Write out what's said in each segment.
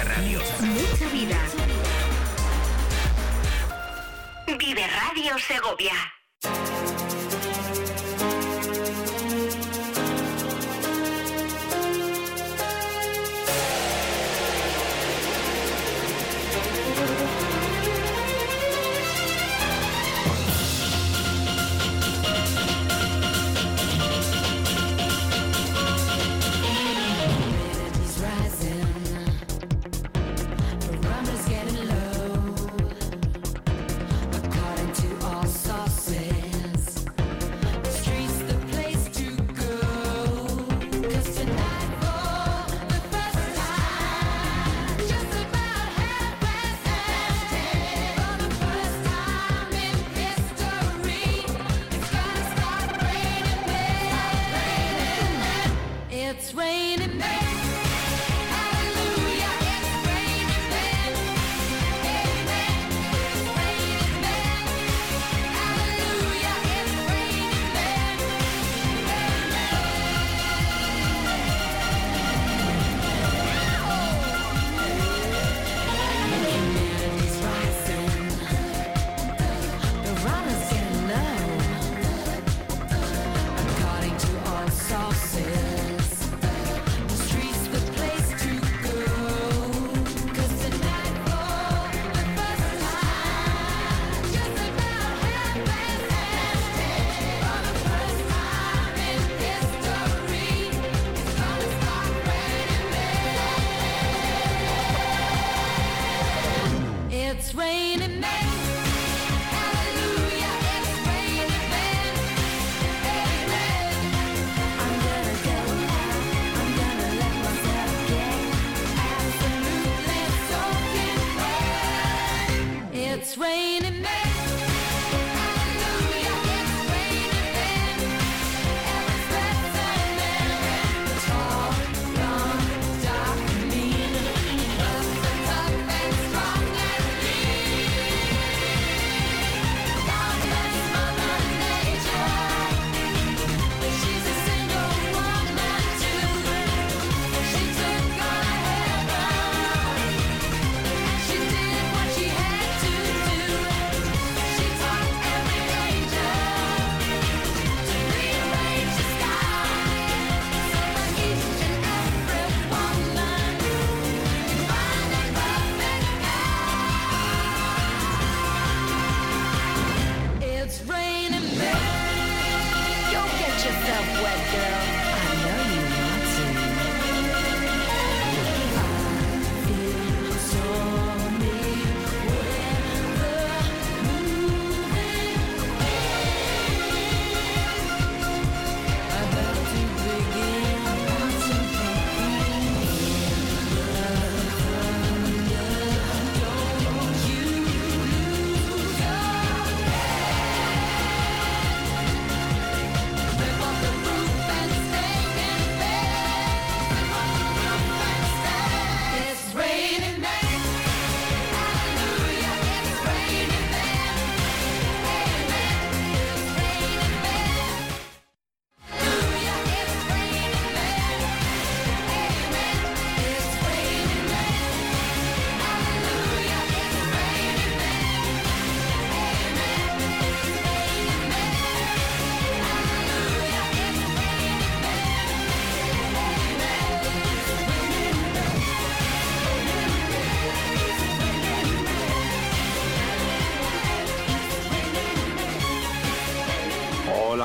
Mucha radio. Mucha vida. Vive Radio Segovia.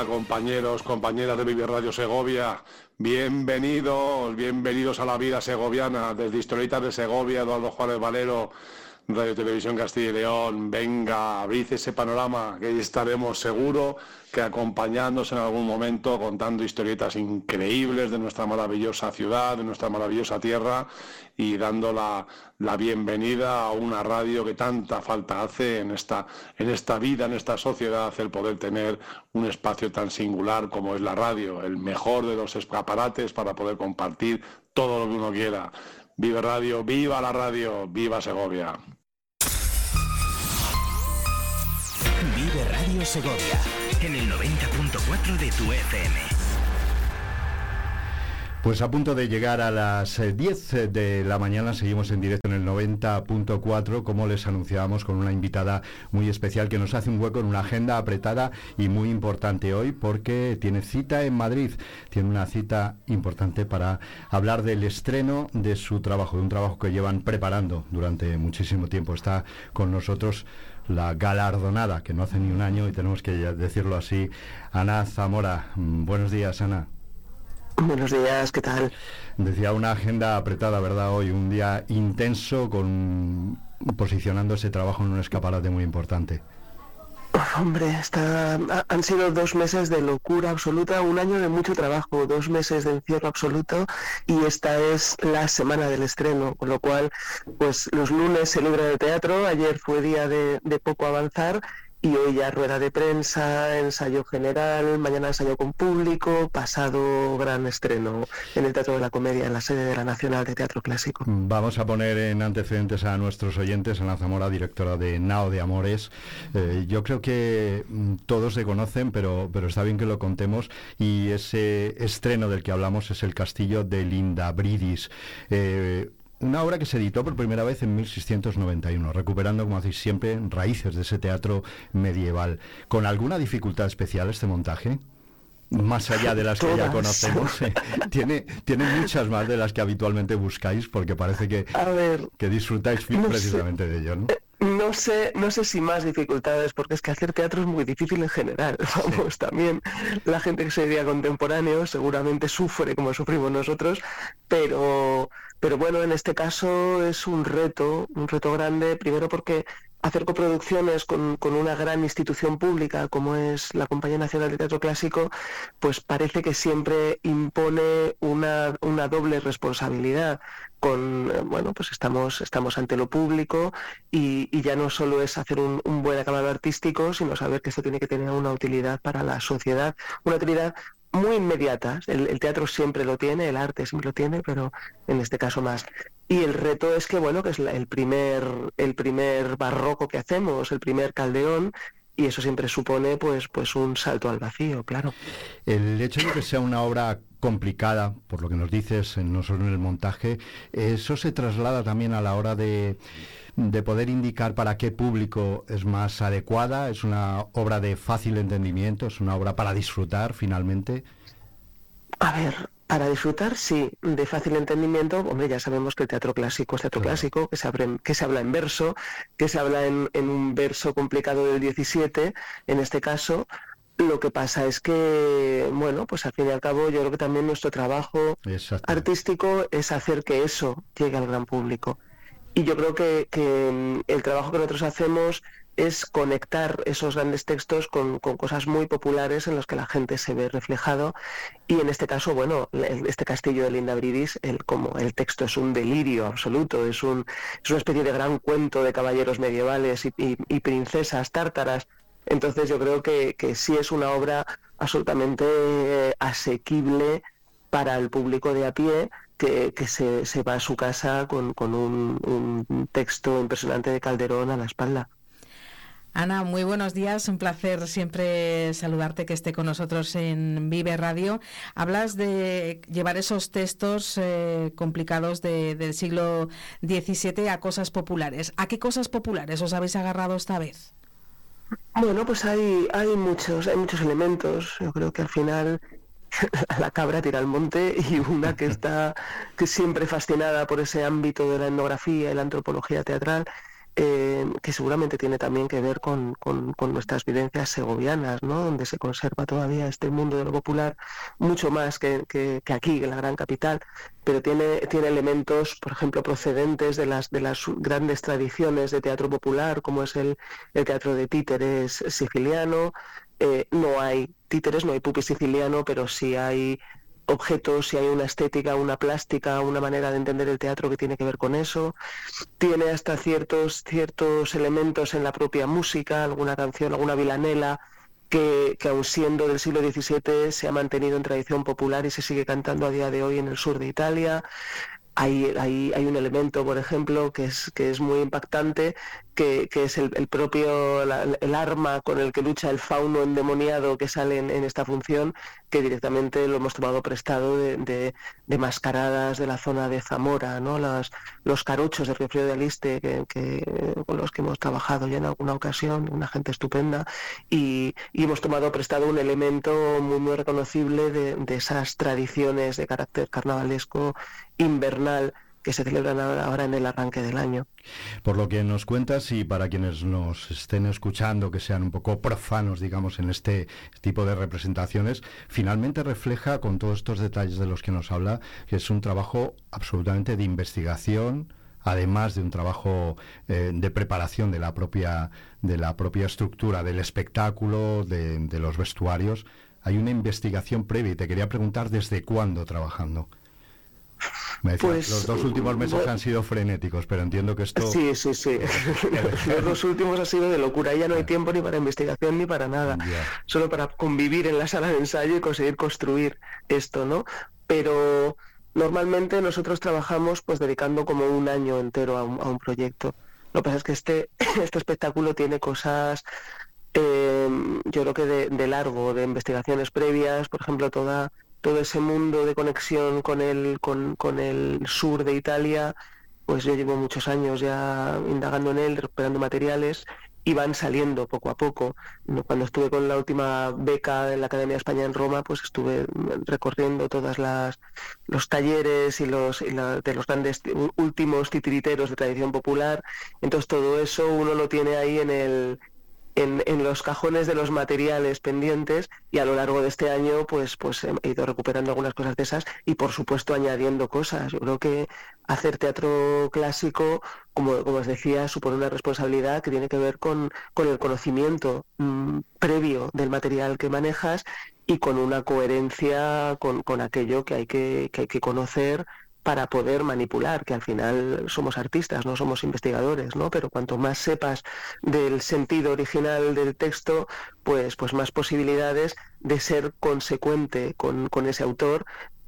Compañeros, compañeras de Vive Radio Segovia. Bienvenidos, bienvenidos a la vida segoviana. Desde Historietas de Segovia, Eduardo Juárez Valero, Radio Televisión Castilla y León. Venga, abrid ese panorama, que estaremos seguro que acompañándonos en algún momento, contando historietas increíbles de nuestra maravillosa ciudad, de nuestra maravillosa tierra y dando la, bienvenida a una radio que tanta falta hace en esta, en esta vida, en esta sociedad, el poder tener un espacio tan singular como es la radio, el mejor de los escaparates para poder compartir todo lo que uno quiera. Vive Radio, viva la radio, viva Segovia. Segovia en el 90.4 de tu FM. Pues a punto de llegar a las 10 eh, de la mañana, seguimos en directo en el 90.4, como les anunciábamos, con una invitada muy especial que nos hace un hueco en una agenda apretada y muy importante hoy, porque tiene cita en Madrid, tiene una cita importante para hablar del estreno de su trabajo, de un trabajo que llevan preparando durante muchísimo tiempo. Está con nosotros la galardonada, que no hace ni un año, y tenemos que decirlo así, Ana Zamora. Mm, buenos días, Ana. Buenos días, ¿qué tal? Decía una agenda apretada, ¿verdad? Hoy, un día intenso con posicionando ese trabajo en un escaparate muy importante. Hombre, está, han sido dos meses de locura absoluta, un año de mucho trabajo, dos meses de encierro absoluto y esta es la semana del estreno, con lo cual, pues los lunes se libra de teatro, ayer fue día de, de poco avanzar y hoy ya rueda de prensa, ensayo general, mañana ensayo con público, pasado gran estreno en el Teatro de la Comedia, en la sede de la Nacional de Teatro Clásico. Vamos a poner en antecedentes a nuestros oyentes, Ana Zamora, directora de Nao de Amores. Eh, yo creo que mm, todos se conocen, pero, pero está bien que lo contemos y ese estreno del que hablamos es el Castillo de Linda Bridis. Eh, una obra que se editó por primera vez en 1691, recuperando, como hacéis siempre, raíces de ese teatro medieval. ¿Con alguna dificultad especial este montaje? más allá de las que ya conocemos, eh, tiene, tiene muchas más de las que habitualmente buscáis, porque parece que, que disfrutáis precisamente de ello, ¿no? No sé, no sé si más dificultades, porque es que hacer teatro es muy difícil en general. Vamos, también la gente que se contemporáneo seguramente sufre como sufrimos nosotros, pero pero bueno, en este caso es un reto, un reto grande, primero porque hacer coproducciones con, una gran institución pública como es la Compañía Nacional de Teatro Clásico, pues parece que siempre impone una, doble responsabilidad. Con, eh, bueno, pues estamos, estamos ante lo público y, ya no solo es hacer un, un, buen acabado artístico, sino saber que esto tiene que tener una utilidad para la sociedad, una utilidad muy inmediatas. El, teatro siempre lo tiene, el arte siempre lo tiene, pero en este caso más. Y el reto es que, bueno, que es el primer, el primer barroco que hacemos, el primer caldeón, y eso siempre supone pues, pues un salto al vacío, claro. El hecho de que sea una obra complicada, por lo que nos dices, no solo en el montaje, eso se traslada también a la hora de de poder indicar para qué público es más adecuada, es una obra de fácil entendimiento, es una obra para disfrutar finalmente. A ver, para disfrutar, sí, de fácil entendimiento, hombre, ya sabemos que el teatro clásico es teatro clásico, que se, que se habla en verso, que se habla en, un verso complicado del 17, en este caso, lo que pasa es que, bueno, pues al fin y al cabo yo creo que también nuestro trabajo artístico es hacer que eso llegue al gran público. Y yo creo que, mm, el trabajo que nosotros hacemos es conectar esos grandes textos con, cosas muy populares en las que la gente se ve reflejado. Y en este caso bueno este castillo de Linda Bridis el como el texto es un delirio absoluto es un es una especie de gran cuento de caballeros medievales y, princesas tártaras. Entonces yo creo que, que sí es una obra absolutamente eh, asequible para el público de a pie que, se, va a su casa con, un, texto impresionante de Calderón a la espalda. Ana, muy buenos días. Un placer siempre saludarte que esté con nosotros en Vive Radio. Hablas de llevar esos textos eh, complicados del siglo XVII a cosas populares. ¿A qué cosas populares os habéis agarrado esta vez? Bueno, pues hay, hay muchos, hay muchos elementos. Yo creo que al final la cabra tira al monte y una que está que siempre fascinada por ese ámbito de la etnografía y la antropología teatral eh, que seguramente tiene también que ver con, nuestras vivencias segovianas, ¿no? donde se conserva todavía este mundo de lo popular mucho más que, aquí, en la gran capital, pero tiene, tiene elementos, por ejemplo, procedentes de las, de las grandes tradiciones de teatro popular, como es el, el teatro de títeres siciliano, eh, no hay no hay pupi siciliano, pero sí hay objetos, si hay una estética, una plástica, una manera de entender el teatro que tiene que ver con eso. Tiene hasta ciertos, ciertos elementos en la propia música, alguna canción, alguna vilanela, que, que aun siendo del siglo XVII se ha mantenido en tradición popular y se sigue cantando a día de hoy en el sur de Italia. Hay, hay, hay, un elemento, por ejemplo, que es, que es muy impactante, que, es el, propio el arma con el que lucha el fauno endemoniado que sale en, esta función, que directamente lo hemos tomado prestado de, mascaradas de la zona de Zamora, ¿no? Las, los caruchos de Río Frío de Aliste, que, con los que hemos trabajado ya en alguna ocasión, una gente estupenda, y, hemos tomado prestado un elemento muy, muy reconocible de esas tradiciones de carácter carnavalesco invernal que se celebran ahora en el arranque del año. Por lo que nos cuentas y para quienes nos estén escuchando, que sean un poco profanos, digamos, en este tipo de representaciones, finalmente refleja con todos estos detalles de los que nos habla, que es un trabajo absolutamente de investigación, además de un trabajo eh, de preparación de la propia de la propia estructura del espectáculo, de, de los vestuarios. Hay una investigación previa y te quería preguntar desde cuándo trabajando pues, los dos últimos meses han sido frenéticos, pero entiendo que esto... Sí, sí, sí. los dos últimos ha sido de locura. Ya no hay tiempo ni para investigación ni para nada. Solo para convivir en la sala de ensayo y conseguir construir esto, ¿no? Pero normalmente nosotros trabajamos pues dedicando como un año entero a un, proyecto. Lo que pasa es que este, este espectáculo tiene cosas eh, yo creo que de, largo, de investigaciones previas, por ejemplo, toda todo ese mundo de conexión con el, con, con el sur de Italia, pues yo llevo muchos años ya indagando en él, recuperando materiales y van saliendo poco a poco. Cuando estuve con la última beca en la Academia de España en Roma, pues estuve recorriendo todas las los talleres y los de los grandes últimos titiriteros de tradición popular. Entonces todo eso uno lo tiene ahí en el en, los cajones de los materiales pendientes y a lo largo de este año pues, pues he ido recuperando algunas cosas de esas y por supuesto añadiendo cosas. Yo creo que hacer teatro clásico, como, como os decía, supone una responsabilidad que tiene que ver con, con el conocimiento mm, previo del material que manejas y con una coherencia con, con aquello que hay que, que hay que conocer para poder manipular, que al final somos artistas, no somos investigadores, ¿no? Pero cuanto más sepas del sentido original del texto, pues, pues más posibilidades de ser consecuente con, con ese autor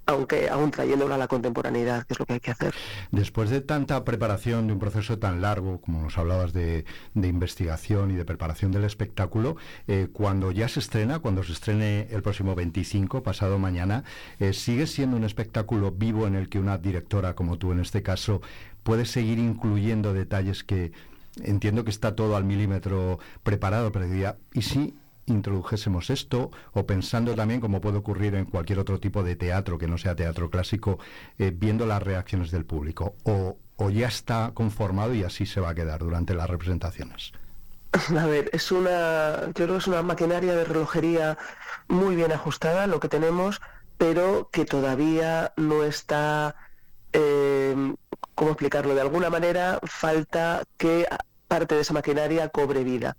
aunque aún trayéndolo a la contemporaneidad, que es lo que hay que hacer. Después de tanta preparación, de un proceso tan largo, como nos hablabas de, investigación y de preparación del espectáculo, eh, cuando ya se estrena, cuando se estrene el próximo 25, pasado mañana, eh, ¿sigue siendo un espectáculo vivo en el que una directora como tú en este caso puede seguir incluyendo detalles que entiendo que está todo al milímetro preparado, pero diría, ¿y si introdujésemos esto o pensando también, como puede ocurrir en cualquier otro tipo de teatro que no sea teatro clásico, eh, viendo las reacciones del público o, ya está conformado y así se va a quedar durante las representaciones? A ver, es una, yo creo que es una maquinaria de relojería muy bien ajustada lo que tenemos, pero que todavía no está, eh, ¿cómo explicarlo? De alguna manera falta que parte de esa maquinaria cobre vida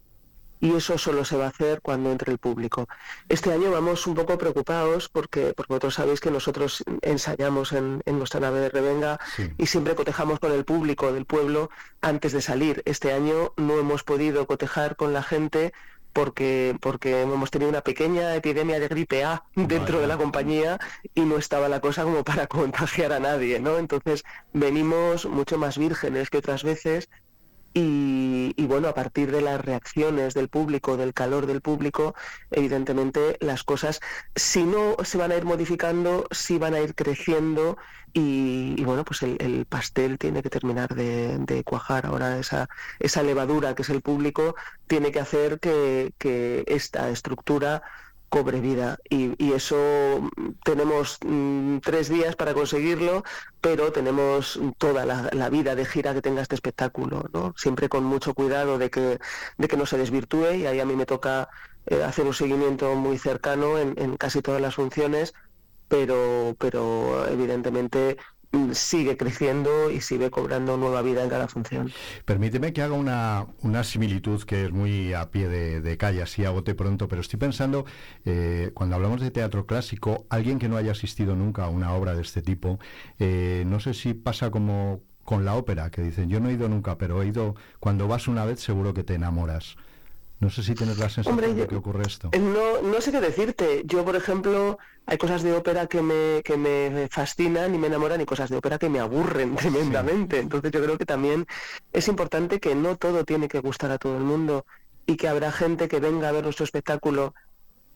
y eso solo se va a hacer cuando entre el público. Este año vamos un poco preocupados porque, porque vosotros sabéis que nosotros ensayamos en, nuestra nave de Revenga y siempre cotejamos con el público del pueblo antes de salir. Este año no hemos podido cotejar con la gente porque, porque hemos tenido una pequeña epidemia de gripe A dentro de la compañía y no estaba la cosa como para contagiar a nadie, ¿no? Entonces venimos mucho más vírgenes que otras veces y, bueno, a partir de las reacciones del público, del calor del público, evidentemente las cosas, si no se van a ir modificando, sí van a ir creciendo y, bueno, pues el, pastel tiene que terminar de, cuajar. Ahora esa, esa levadura que es el público tiene que hacer que esta estructura cobre vida y, eso mm, tenemos mm, tres días para conseguirlo pero tenemos toda la, vida de gira que tenga este espectáculo ¿no? siempre con mucho cuidado de que de que no se desvirtúe y ahí a mí me toca eh, hacer un seguimiento muy cercano en, en casi todas las funciones pero pero evidentemente sigue creciendo y sigue cobrando nueva vida en cada función. Permíteme que haga una, una similitud que es muy a pie de, calle, así a bote pronto, pero estoy pensando, eh, cuando hablamos de teatro clásico, alguien que no haya asistido nunca a una obra de este tipo, eh, no sé si pasa como con la ópera, que dicen, yo no he ido nunca, pero he ido, cuando vas una vez seguro que te enamoras. No sé si tienes la sensación de que ocurre esto. No, no sé qué decirte. Yo, por ejemplo, hay cosas de ópera que me, que me fascinan y me enamoran y cosas de ópera que me aburren tremendamente. Entonces yo creo que también es importante que no todo tiene que gustar a todo el mundo y que habrá gente que venga a ver nuestro espectáculo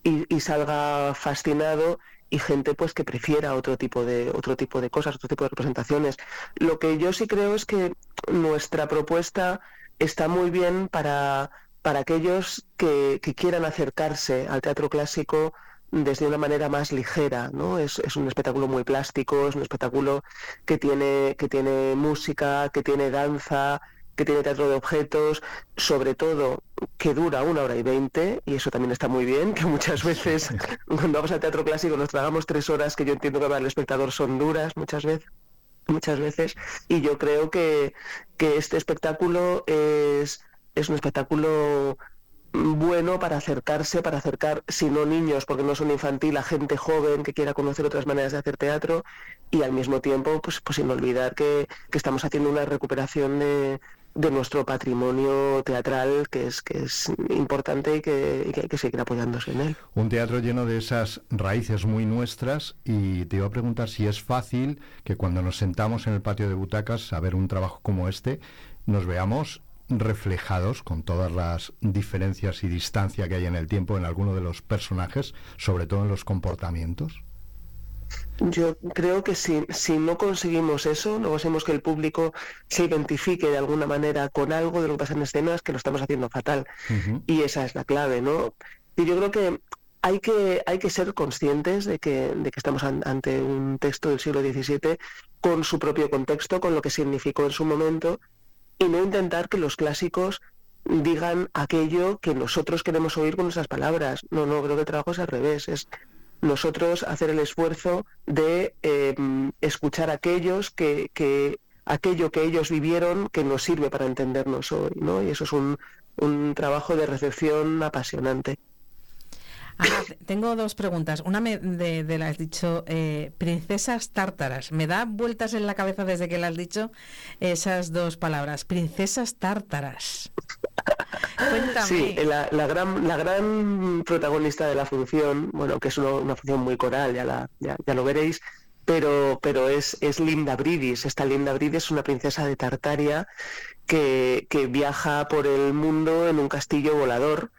y, y salga fascinado y gente pues que prefiera otro tipo de otro tipo de cosas, otro tipo de representaciones. Lo que yo sí creo es que nuestra propuesta está muy bien para para aquellos que, quieran acercarse al teatro clásico desde una manera más ligera, ¿no? Es, un espectáculo muy plástico, es un espectáculo que tiene, que tiene música, que tiene danza, que tiene teatro de objetos, sobre todo que dura una hora y veinte, y eso también está muy bien, que muchas veces cuando vamos al teatro clásico nos tragamos tres horas que yo entiendo que para el espectador son duras muchas veces muchas veces y yo creo que, que este espectáculo es es un espectáculo bueno para acercarse, para acercar, si no niños, porque no son infantil, a gente joven que quiera conocer otras maneras de hacer teatro y al mismo tiempo, pues, pues sin olvidar que, estamos haciendo una recuperación de, nuestro patrimonio teatral que es, que es importante y que, y que, hay que seguir apoyándose en él. Un teatro lleno de esas raíces muy nuestras y te iba a preguntar si es fácil que cuando nos sentamos en el patio de butacas a ver un trabajo como este, nos veamos reflejados con todas las diferencias y distancia que hay en el tiempo en alguno de los personajes, sobre todo en los comportamientos? Yo creo que si, si no conseguimos eso, no conseguimos que el público se identifique de alguna manera con algo de lo que pasa en escenas, que lo estamos haciendo fatal. Y esa es la clave, ¿no? Y yo creo que hay que, hay que ser conscientes de que, de que estamos ante un texto del siglo XVII con su propio contexto, con lo que significó en su momento y no intentar que los clásicos digan aquello que nosotros queremos oír con nuestras palabras. No, no, creo que el trabajo es al revés, es nosotros hacer el esfuerzo de eh, escuchar aquellos que, que, aquello que ellos vivieron que nos sirve para entendernos hoy, ¿no? Y eso es un, un trabajo de recepción apasionante. Tengo dos preguntas. Una de, de la has dicho, eh, princesas tártaras. Me da vueltas en la cabeza desde que la has dicho esas dos palabras. Princesas tártaras. Cuéntame. Sí, la, gran, la gran protagonista de la función, bueno, que es una, función muy coral, ya, la, ya, lo veréis, pero, pero es, es Linda Bridis. Esta Linda Bridis es una princesa de Tartaria que, que viaja por el mundo en un castillo volador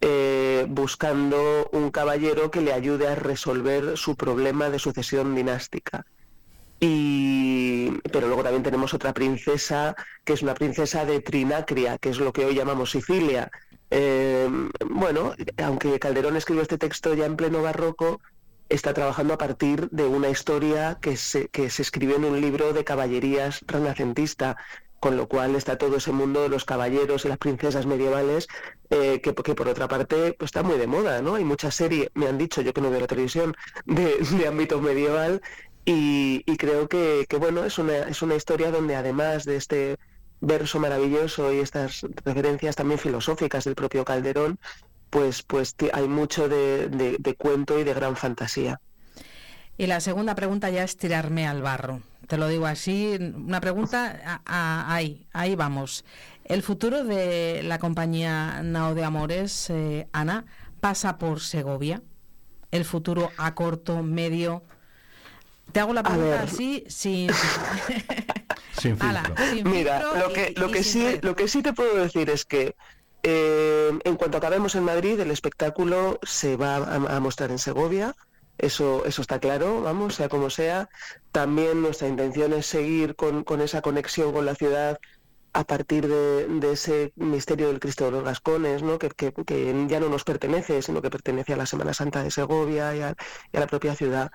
eh, buscando un caballero que le ayude a resolver su problema de sucesión dinástica. Y, pero luego también tenemos otra princesa, que es una princesa de Trinacria, que es lo que hoy llamamos Sicilia. Eh, bueno, aunque Calderón escribió este texto ya en pleno barroco, está trabajando a partir de una historia que se, que se escribió en un libro de caballerías renacentista con lo cual está todo ese mundo de los caballeros y las princesas medievales, eh, que, por otra parte pues, está muy de moda, ¿no? Hay muchas series, me han dicho, yo que no veo la televisión, de, ámbito medieval, y, creo que, bueno, es una, es una historia donde además de este verso maravilloso y estas referencias también filosóficas del propio Calderón, pues, pues hay mucho de, de cuento y de gran fantasía. Y la segunda pregunta ya es tirarme al barro te lo digo así, una pregunta, ahí, ahí vamos. El futuro de la compañía Nao de Amores, eh, Ana, pasa por Segovia. El futuro a corto, medio. Te hago la pregunta así, sin. sin filtro. Mira, lo que, lo, que sí, lo que sí te puedo decir es que eh, en cuanto acabemos en Madrid, el espectáculo se va a mostrar en Segovia eso, eso está claro, vamos, sea como sea. También nuestra intención es seguir con, esa conexión con la ciudad a partir de, ese misterio del Cristo de los Gascones, ¿no? Que, ya no nos pertenece, sino que pertenece a la Semana Santa de Segovia y a, la propia ciudad.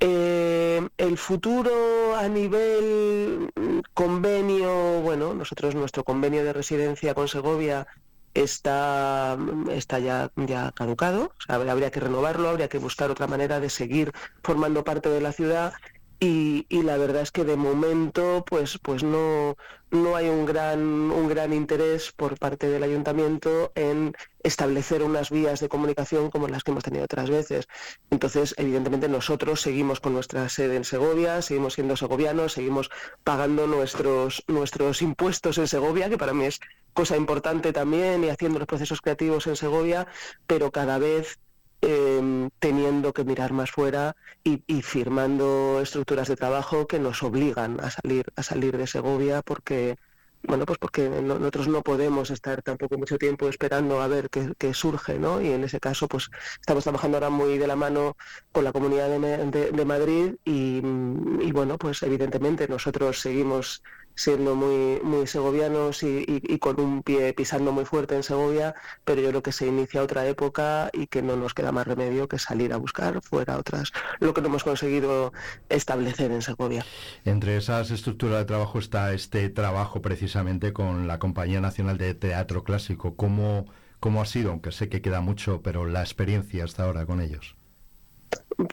Eh, el futuro a nivel convenio, bueno, nosotros nuestro convenio de residencia con Segovia está, está ya, ya caducado, habría que renovarlo, habría que buscar otra manera de seguir formando parte de la ciudad y, y, la verdad es que de momento pues pues no no hay un gran un gran interés por parte del ayuntamiento en establecer unas vías de comunicación como las que hemos tenido otras veces. Entonces evidentemente nosotros seguimos con nuestra sede en Segovia seguimos siendo segovianos seguimos pagando nuestros nuestros impuestos en Segovia que para mí es cosa importante también y haciendo los procesos creativos en Segovia, pero cada vez em, teniendo que mirar más fuera y, y, firmando estructuras de trabajo que nos obligan a salir, a salir de Segovia porque bueno, pues porque nosotros no podemos estar tampoco mucho tiempo esperando a ver qué, surge, ¿no? Y en ese caso, pues estamos trabajando ahora muy de la mano con la Comunidad de, Madrid y, y, bueno, pues evidentemente nosotros seguimos siendo muy, muy segovianos y, con un pie pisando muy fuerte en Segovia, pero yo creo que se inicia otra época y que no nos queda más remedio que salir a buscar fuera otras, lo que no hemos conseguido establecer en Segovia. Entre esas estructuras de trabajo está este trabajo precisamente con la Compañía Nacional de Teatro Clásico. ¿Cómo, cómo ha sido? Aunque sé que queda mucho, pero la experiencia hasta ahora con ellos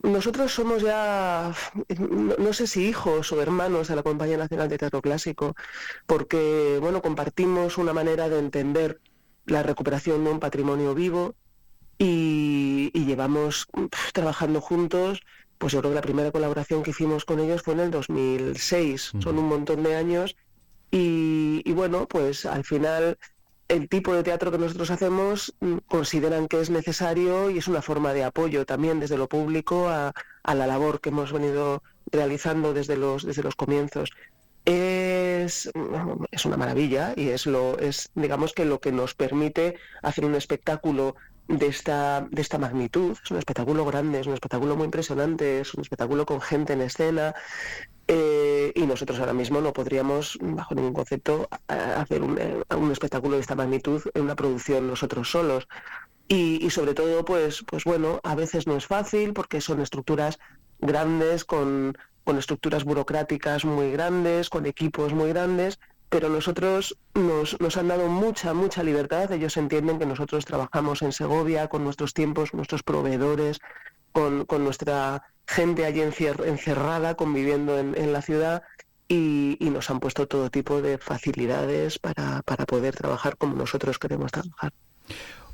nosotros somos ya, no, sé si hijos o hermanos de la Compañía Nacional de Teatro Clásico, porque bueno, compartimos una manera de entender la recuperación de un patrimonio vivo y, llevamos trabajando juntos. Pues yo creo que la primera colaboración que hicimos con ellos fue en el 2006, son un montón de años y, y bueno, pues al final el tipo de teatro que nosotros hacemos mm, consideran que es necesario y es una forma de apoyo también desde lo público a, la labor que hemos venido realizando desde los, desde los comienzos. Es, es, una maravilla y es lo es digamos que lo que nos permite hacer un espectáculo de esta de esta magnitud es un espectáculo grande es un espectáculo muy impresionante es un espectáculo con gente en escena eh, y nosotros ahora mismo no podríamos, bajo ningún concepto, hacer eh, un, espectáculo de esta magnitud en una producción nosotros solos. Y, sobre todo, pues, pues bueno, a veces no es fácil porque son estructuras grandes, con, con estructuras burocráticas muy grandes, con equipos muy grandes, pero nosotros nos, nos, han dado mucha, mucha libertad. Ellos entienden que nosotros trabajamos en Segovia con nuestros tiempos, nuestros proveedores, con, con nuestra gente allí encerrada, conviviendo en, la ciudad y, nos han puesto todo tipo de facilidades para, para poder trabajar como nosotros queremos trabajar.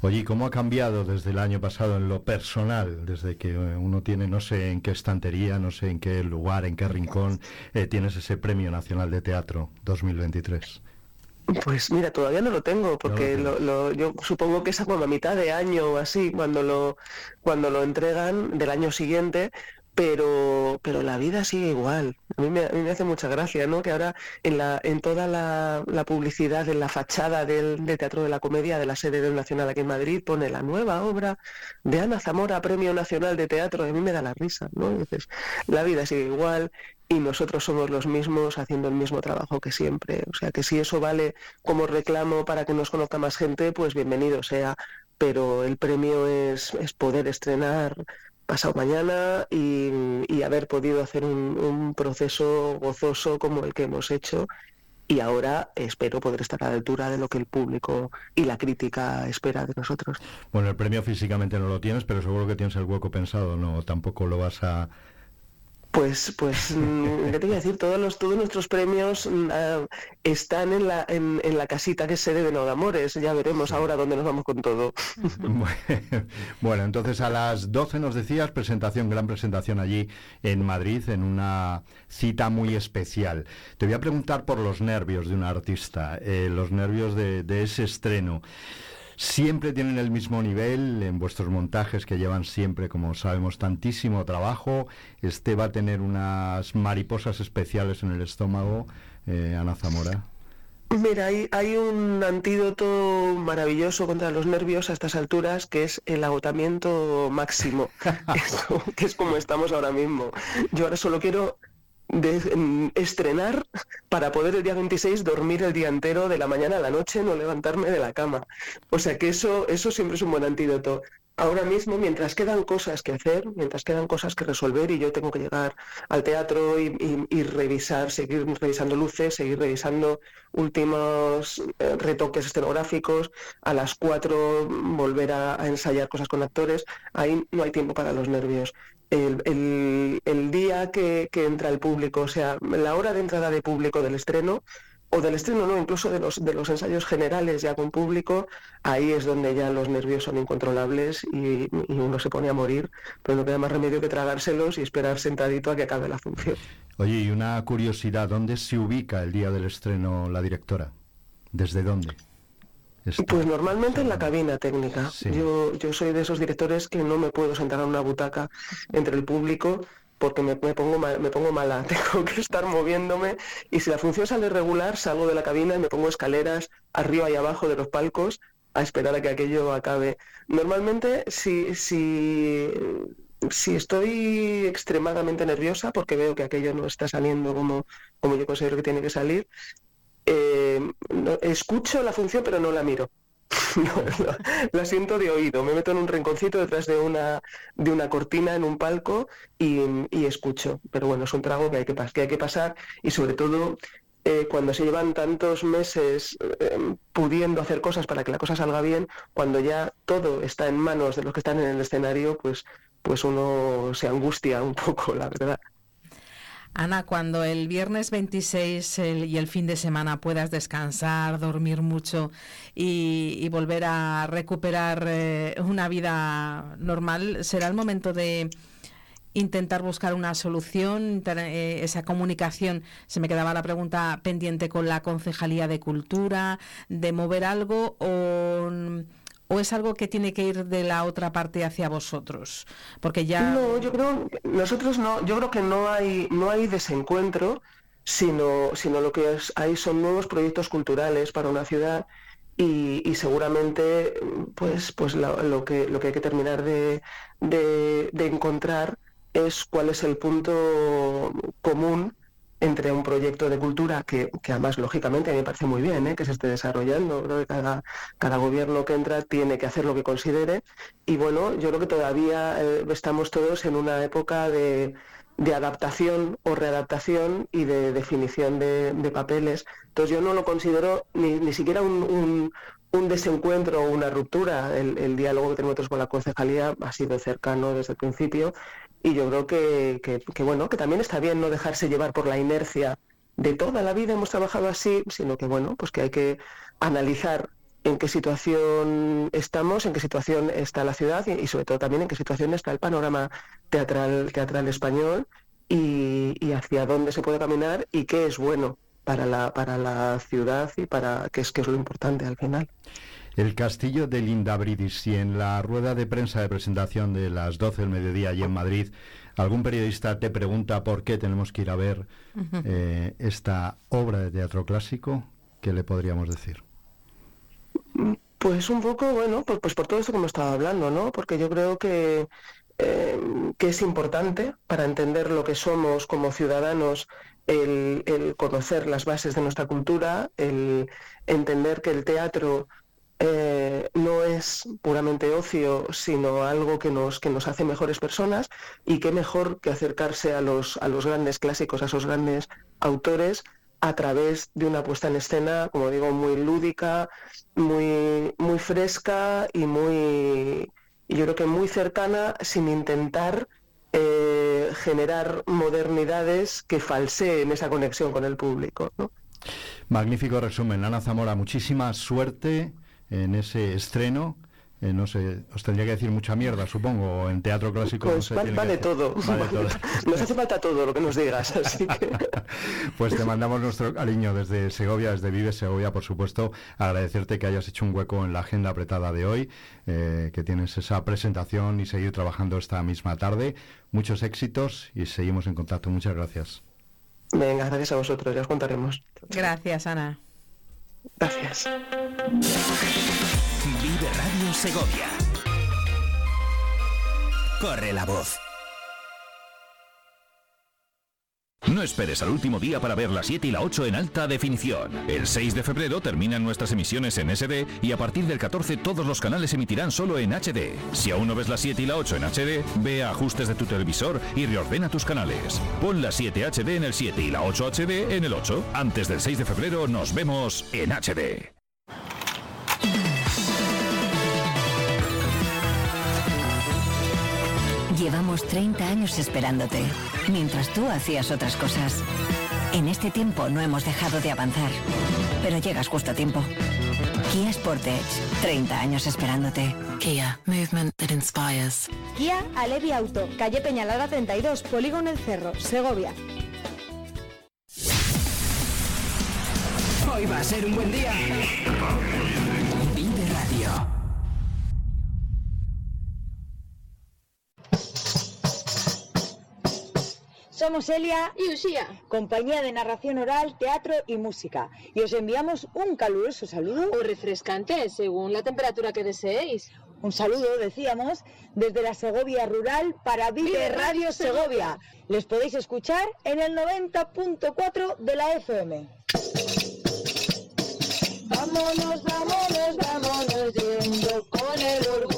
Oye, ¿cómo ha cambiado desde el año pasado en lo personal? Desde que uno tiene, no sé en qué estantería, no sé en qué lugar, en qué rincón, eh, tienes ese Premio Nacional de Teatro 2023. Pues mira, todavía no lo tengo, porque lo, yo supongo que es a a mitad de año o así, cuando lo, cuando lo entregan del año siguiente, pero, pero la vida sigue igual. A mí, me, a mí me hace mucha gracia, ¿no? Que ahora en, la, en toda la, publicidad, en la fachada del, Teatro de la Comedia de la sede del Nacional aquí en Madrid, pone la nueva obra de Ana Zamora, Premio Nacional de Teatro. A mí me da la risa, ¿no? Entonces, la vida sigue igual y nosotros somos los mismos haciendo el mismo trabajo que siempre. O sea, que si eso vale como reclamo para que nos conozca más gente, pues bienvenido sea. Pero el premio es, es poder estrenar pasado mañana y, haber podido hacer un, proceso gozoso como el que hemos hecho y ahora espero poder estar a la altura de lo que el público y la crítica espera de nosotros. Bueno, el premio físicamente no lo tienes, pero seguro que tienes el hueco pensado, ¿no? Tampoco lo vas a pues, pues, mm, ¿qué te voy a decir? Todos, los, todos nuestros premios ah, están en la, en, la casita que se debe de Amores. Ya veremos ahora dónde nos vamos con todo. bueno, entonces a las 12 nos decías, presentación, gran presentación allí en Madrid, en una cita muy especial. Te voy a preguntar por los nervios de un artista, eh, los nervios de, de ese estreno. Siempre tienen el mismo nivel en vuestros montajes que llevan siempre, como sabemos, tantísimo trabajo. Este va a tener unas mariposas especiales en el estómago, eh, Ana Zamora. Mira, hay, hay, un antídoto maravilloso contra los nervios a estas alturas, que es el agotamiento máximo, que es como estamos ahora mismo. Yo ahora solo quiero de estrenar para poder el día 26 dormir el día entero de la mañana a la noche, no levantarme de la cama. O sea que eso, eso siempre es un buen antídoto. Ahora mismo, mientras quedan cosas que hacer, mientras quedan cosas que resolver y yo tengo que llegar al teatro y, revisar, seguir revisando luces, seguir revisando últimos eh, retoques escenográficos, a las cuatro volver a ensayar cosas con actores, ahí no hay tiempo para los nervios el, día que, entra el público, o sea, la hora de entrada de público del estreno, o del estreno, no, incluso de los, de los ensayos generales ya con público, ahí es donde ya los nervios son incontrolables y, uno se pone a morir, pero no queda más remedio que tragárselos y esperar sentadito a que acabe la función. Oye, y una curiosidad, ¿dónde se ubica el día del estreno la directora? ¿Desde dónde? Pues normalmente en la cabina técnica. Yo, yo soy de esos directores que no me puedo sentar en una butaca entre el público porque me, pongo me pongo mala, tengo que estar moviéndome y si la función sale regular salgo de la cabina y me pongo escaleras arriba y abajo de los palcos a esperar a que aquello acabe. Normalmente si, si, si estoy extremadamente nerviosa porque veo que aquello no está saliendo como, como yo considero que tiene que salir, eh, escucho la función pero no la miro. la siento de oído, me meto en un rinconcito detrás de una, de una cortina en un palco y, escucho. Pero bueno, es un trago que hay que, que, hay que pasar y sobre todo eh, cuando se llevan tantos meses eh, pudiendo hacer cosas para que la cosa salga bien, cuando ya todo está en manos de los que están en el escenario, pues, pues uno se angustia un poco, la verdad. Ana, cuando el viernes 26 y el fin de semana puedas descansar, dormir mucho y, volver a recuperar eh, una vida normal, será el momento de intentar buscar una solución, eh, esa comunicación. Se me quedaba la pregunta pendiente con la Concejalía de Cultura, de mover algo o o es algo que tiene que ir de la otra parte hacia vosotros? Porque ya No, yo creo nosotros no, yo creo que no hay no hay desencuentro, sino sino lo que hay son nuevos proyectos culturales para una ciudad y, seguramente pues pues lo, que lo que hay que terminar de, de encontrar es cuál es el punto común entre un proyecto de cultura que, además lógicamente a mí me parece muy bien ¿eh? que se esté desarrollando, creo que cada, cada gobierno que entra tiene que hacer lo que considere y bueno, yo creo que todavía eh, estamos todos en una época de, adaptación o readaptación y de definición de, papeles. Entonces yo no lo considero ni, ni siquiera un, un, desencuentro o una ruptura. El, el, diálogo que tenemos con la concejalía ha sido cercano desde el principio y yo creo que, que, bueno, que también está bien no dejarse llevar por la inercia de toda la vida hemos trabajado así, sino que bueno, pues que hay que analizar en qué situación estamos, en qué situación está la ciudad y, sobre todo también en qué situación está el panorama teatral, teatral español y, y, hacia dónde se puede caminar y qué es bueno para la, para la ciudad y para qué es, qué es lo importante al final. El castillo de Lindabridis y en la rueda de prensa de presentación de las 12 del mediodía allí en Madrid, algún periodista te pregunta por qué tenemos que ir a ver eh, esta obra de teatro clásico, ¿qué le podríamos decir? Pues un poco, bueno, pues, pues por todo esto que hemos estado hablando, ¿no? Porque yo creo que, eh, que es importante para entender lo que somos como ciudadanos el, el, conocer las bases de nuestra cultura, el entender que el teatro eh, no es puramente ocio, sino algo que nos, que nos hace mejores personas y qué mejor que acercarse a los, a los grandes clásicos, a esos grandes autores a través de una puesta en escena, como digo, muy lúdica, muy, muy fresca y muy, yo creo que muy cercana, sin intentar eh, generar modernidades que falseen esa conexión con el público. Magnífico resumen, Ana Zamora. Muchísima suerte en ese estreno. Eh, no sé, os tendría que decir mucha mierda, supongo, en teatro clásico. Pues vale, todo. nos hace falta todo lo que nos digas, así que... pues te mandamos nuestro cariño desde Segovia, desde Vive Segovia, por supuesto. Agradecerte que hayas hecho un hueco en la agenda apretada de hoy, eh, que tienes esa presentación y seguir trabajando esta misma tarde. Muchos éxitos y seguimos en contacto. Muchas gracias. Venga, gracias a vosotros, ya os contaremos. Gracias, Ana. Gracias. Vive Radio Segovia. Corre la voz. No esperes al último día para ver la 7 y la 8 en alta definición. El 6 de febrero terminan nuestras emisiones en SD y a partir del 14 todos los canales emitirán solo en HD. Si aún no ves la 7 y la 8 en HD, ve a ajustes de tu televisor y reordena tus canales. Pon la 7 HD en el 7 y la 8 HD en el 8. Antes del 6 de febrero nos vemos en HD. Llevamos 30 años esperándote, mientras tú hacías otras cosas. En este tiempo no hemos dejado de avanzar, pero llegas justo a tiempo. Kia Sportage, 30 años esperándote. Kia, movement that inspires. Kia Alevi Auto, calle Peñalada 32, Polígono El Cerro, Segovia. Hoy va a ser un buen día. Somos Elia y Usía, compañía de narración oral, teatro y música, y os enviamos un caluroso saludo o refrescante, según la temperatura que deseéis. Un saludo, decíamos, desde la Segovia Rural para Vive Radio Segovia. Les podéis escuchar en el 90.4 de la FM. Vámonos, vámonos, vámonos yendo con el orgullo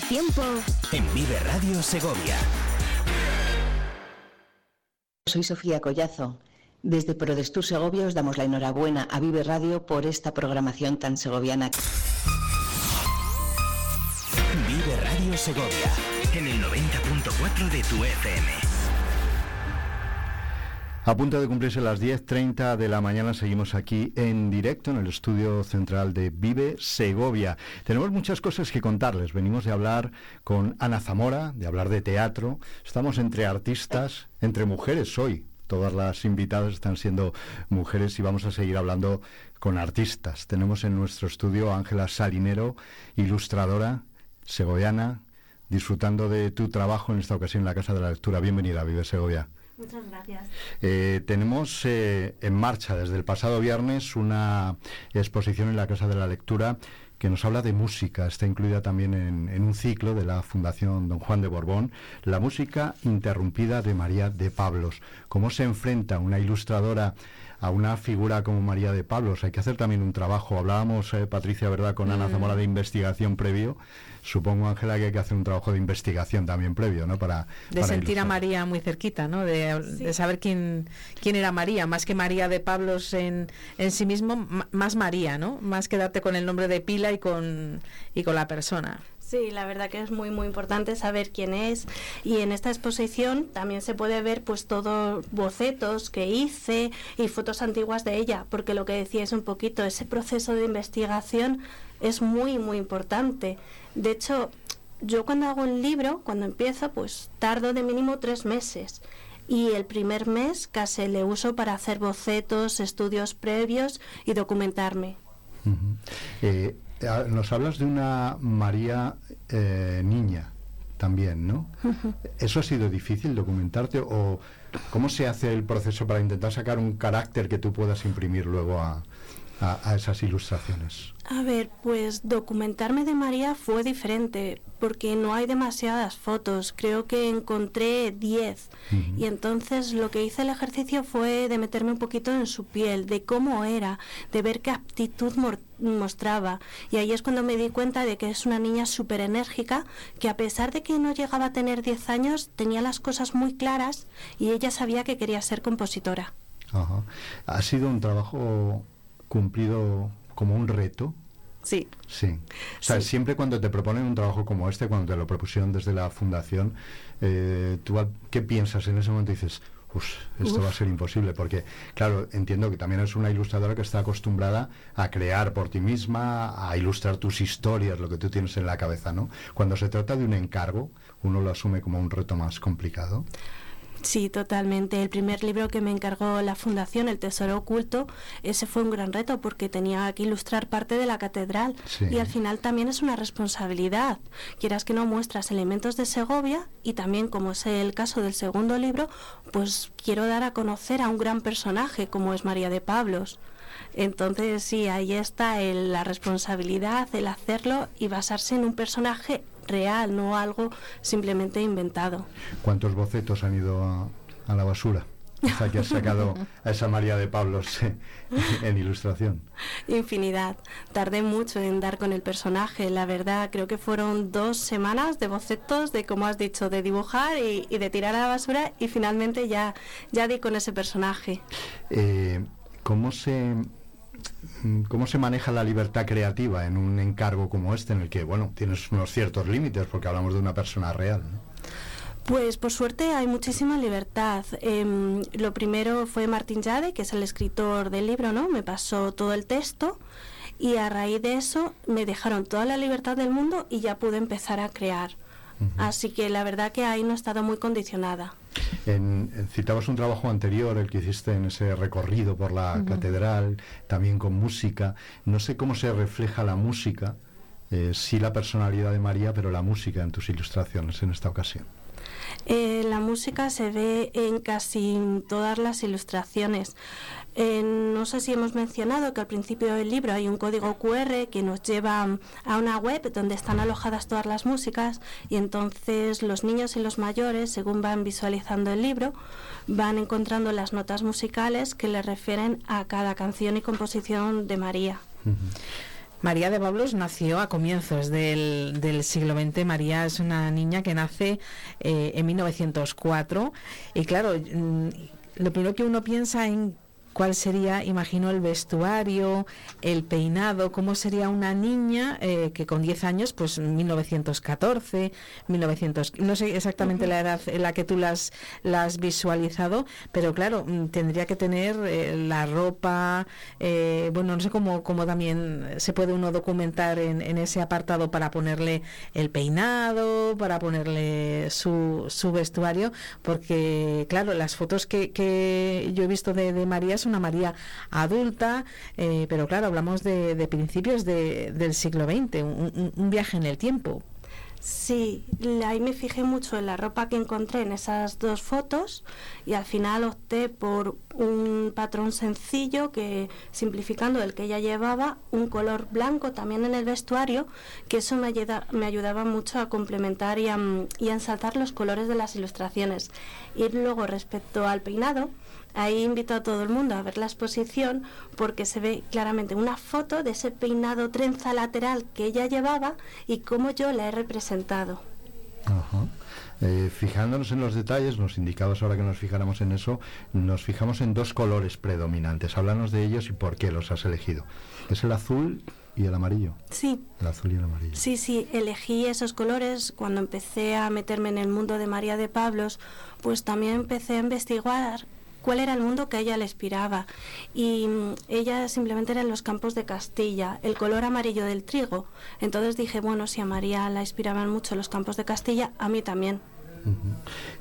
tiempo en Vive Radio Segovia. Soy Sofía Collazo. Desde Prodestur Segovia os damos la enhorabuena a Vive Radio por esta programación tan segoviana. Vive Radio Segovia en el 90.4 de tu FM. A punto de cumplirse las 10.30 de la mañana, seguimos aquí en directo en el estudio central de Vive Segovia. Tenemos muchas cosas que contarles. Venimos de hablar con Ana Zamora, de hablar de teatro. Estamos entre artistas, entre mujeres hoy. Todas las invitadas están siendo mujeres y vamos a seguir hablando con artistas. Tenemos en nuestro estudio a Ángela Salinero, ilustradora, segoviana, disfrutando de tu trabajo en esta ocasión en la Casa de la Lectura. Bienvenida Vive Segovia. Muchas gracias. Eh, tenemos eh, en marcha desde el pasado viernes una exposición en la Casa de la Lectura que nos habla de música. Está incluida también en, en, un ciclo de la Fundación Don Juan de Borbón, la música interrumpida de María de Pablos. ¿Cómo se enfrenta una ilustradora a una figura como María de Pablos? Hay que hacer también un trabajo. Hablábamos, eh, Patricia, ¿verdad?, con Ana Zamora de investigación previo supongo, Ángela, que hay que hacer un trabajo de investigación también previo, ¿no? Para, de sentir a María muy cerquita, ¿no? De, saber quién, quién era María, más que María de Pablos en, en sí mismo, más María, ¿no? Más quedarte con el nombre de pila y con, y con la persona. Sí, la verdad que es muy muy importante saber quién es y en esta exposición también se puede ver pues todos bocetos que hice y fotos antiguas de ella, porque lo que decía es un poquito ese proceso de investigación es muy muy importante. De hecho, yo cuando hago un libro, cuando empiezo, pues tardo de mínimo tres meses y el primer mes casi le uso para hacer bocetos, estudios previos y documentarme. Ah, nos hablas de una María eh, niña también, ¿no? ¿Eso ha sido difícil documentarte o cómo se hace el proceso para intentar sacar un carácter que tú puedas imprimir luego a, a, esas ilustraciones? A ver, pues documentarme de María fue diferente porque no hay demasiadas fotos, creo que encontré 10 y entonces lo que hice el ejercicio fue de meterme un poquito en su piel, de cómo era, de ver qué aptitud mostraba y ahí es cuando me di cuenta de que es una niña súper enérgica que a pesar de que no llegaba a tener 10 años tenía las cosas muy claras y ella sabía que quería ser compositora. Ajá. Ha sido un trabajo cumplido como un reto. Sí. Sí. O sea, siempre cuando te proponen un trabajo como este, cuando te lo propusieron desde la fundación, eh, ¿tú qué piensas en ese momento? dices, esto va a ser imposible, porque, claro, entiendo que también es una ilustradora que está acostumbrada a crear por ti misma, a ilustrar tus historias, lo que tú tienes en la cabeza, ¿no? Cuando se trata de un encargo, uno lo asume como un reto más complicado. Sí, totalmente. El primer libro que me encargó la Fundación, El Tesoro Oculto, ese fue un gran reto porque tenía que ilustrar parte de la catedral y al final también es una responsabilidad. Quieras que no muestras elementos de Segovia y también, como es el caso del segundo libro, pues quiero dar a conocer a un gran personaje como es María de Pablos. Entonces sí, ahí está la responsabilidad, el hacerlo y basarse en un personaje real, no algo simplemente inventado. ¿Cuántos bocetos han ido a, la basura? hasta que has sacado a esa María de Pablos en ilustración. Infinidad. Tardé mucho en dar con el personaje. La verdad, creo que fueron dos semanas de bocetos, de como has dicho, de dibujar y, de tirar a la basura y finalmente ya, ya di con ese personaje. Eh, ¿Cómo se ¿Cómo se maneja la libertad creativa en un encargo como este, en el que, bueno, tienes unos ciertos límites, porque hablamos de una persona real? Pues por suerte hay muchísima libertad. Em, lo primero fue Martín Jade, que es el escritor del libro, ¿no? Me pasó todo el texto y a raíz de eso me dejaron toda la libertad del mundo y ya pude empezar a crear. Así que la verdad que ahí no he estado muy condicionada. En, citabas un trabajo anterior, el que hiciste en ese recorrido por la catedral, también con música. No sé cómo se refleja la música, eh, sí la personalidad de María, pero la música en tus ilustraciones en esta ocasión. Eh, la música se ve en casi todas las ilustraciones. Eh, no sé si hemos mencionado que al principio del libro hay un código QR que nos lleva a una web donde están alojadas todas las músicas y entonces los niños y los mayores, según van visualizando el libro, van encontrando las notas musicales que le refieren a cada canción y composición de María. María de Pablos nació a comienzos del, siglo XX. María es una niña que nace eh, en 1904 y claro, mm, lo primero que uno piensa en cuál sería, imagino, el vestuario, el peinado, cómo sería una niña eh, que con 10 años, pues 1914, 1900, no sé exactamente la edad en la que tú las, las has visualizado, pero claro, mm, tendría que tener eh, la ropa, eh, bueno, no sé cómo, cómo también se puede uno documentar en, en, ese apartado para ponerle el peinado, para ponerle su, su vestuario, porque claro, las fotos que, que yo he visto de, de María es una María adulta, eh, pero claro, hablamos de, principios de, del siglo XX, un, un viaje en el tiempo. Sí, ahí me fijé mucho en la ropa que encontré en esas dos fotos y al final opté por un patrón sencillo que, simplificando el que ella llevaba, un color blanco también en el vestuario, que eso me, ayuda, me ayudaba mucho a complementar y a, y a ensalzar los colores de las ilustraciones. Y luego respecto al peinado, Ahí invito a todo el mundo a ver la exposición porque se ve claramente una foto de ese peinado trenza lateral que ella llevaba y cómo yo la he representado. Ajá. Eh, fijándonos en los detalles, los indicados ahora que nos fijáramos en eso, nos fijamos en dos colores predominantes. Háblanos de ellos y por qué los has elegido. Es el azul y el amarillo. Sí. El azul y el amarillo. Sí, sí, elegí esos colores cuando empecé a meterme en el mundo de María de Pablos, pues también empecé a investigar cuál era el mundo que ella le inspiraba. Y mm, ella simplemente era en los campos de Castilla, el color amarillo del trigo. Entonces dije, bueno, si a María la inspiraban mucho los campos de Castilla, a mí también.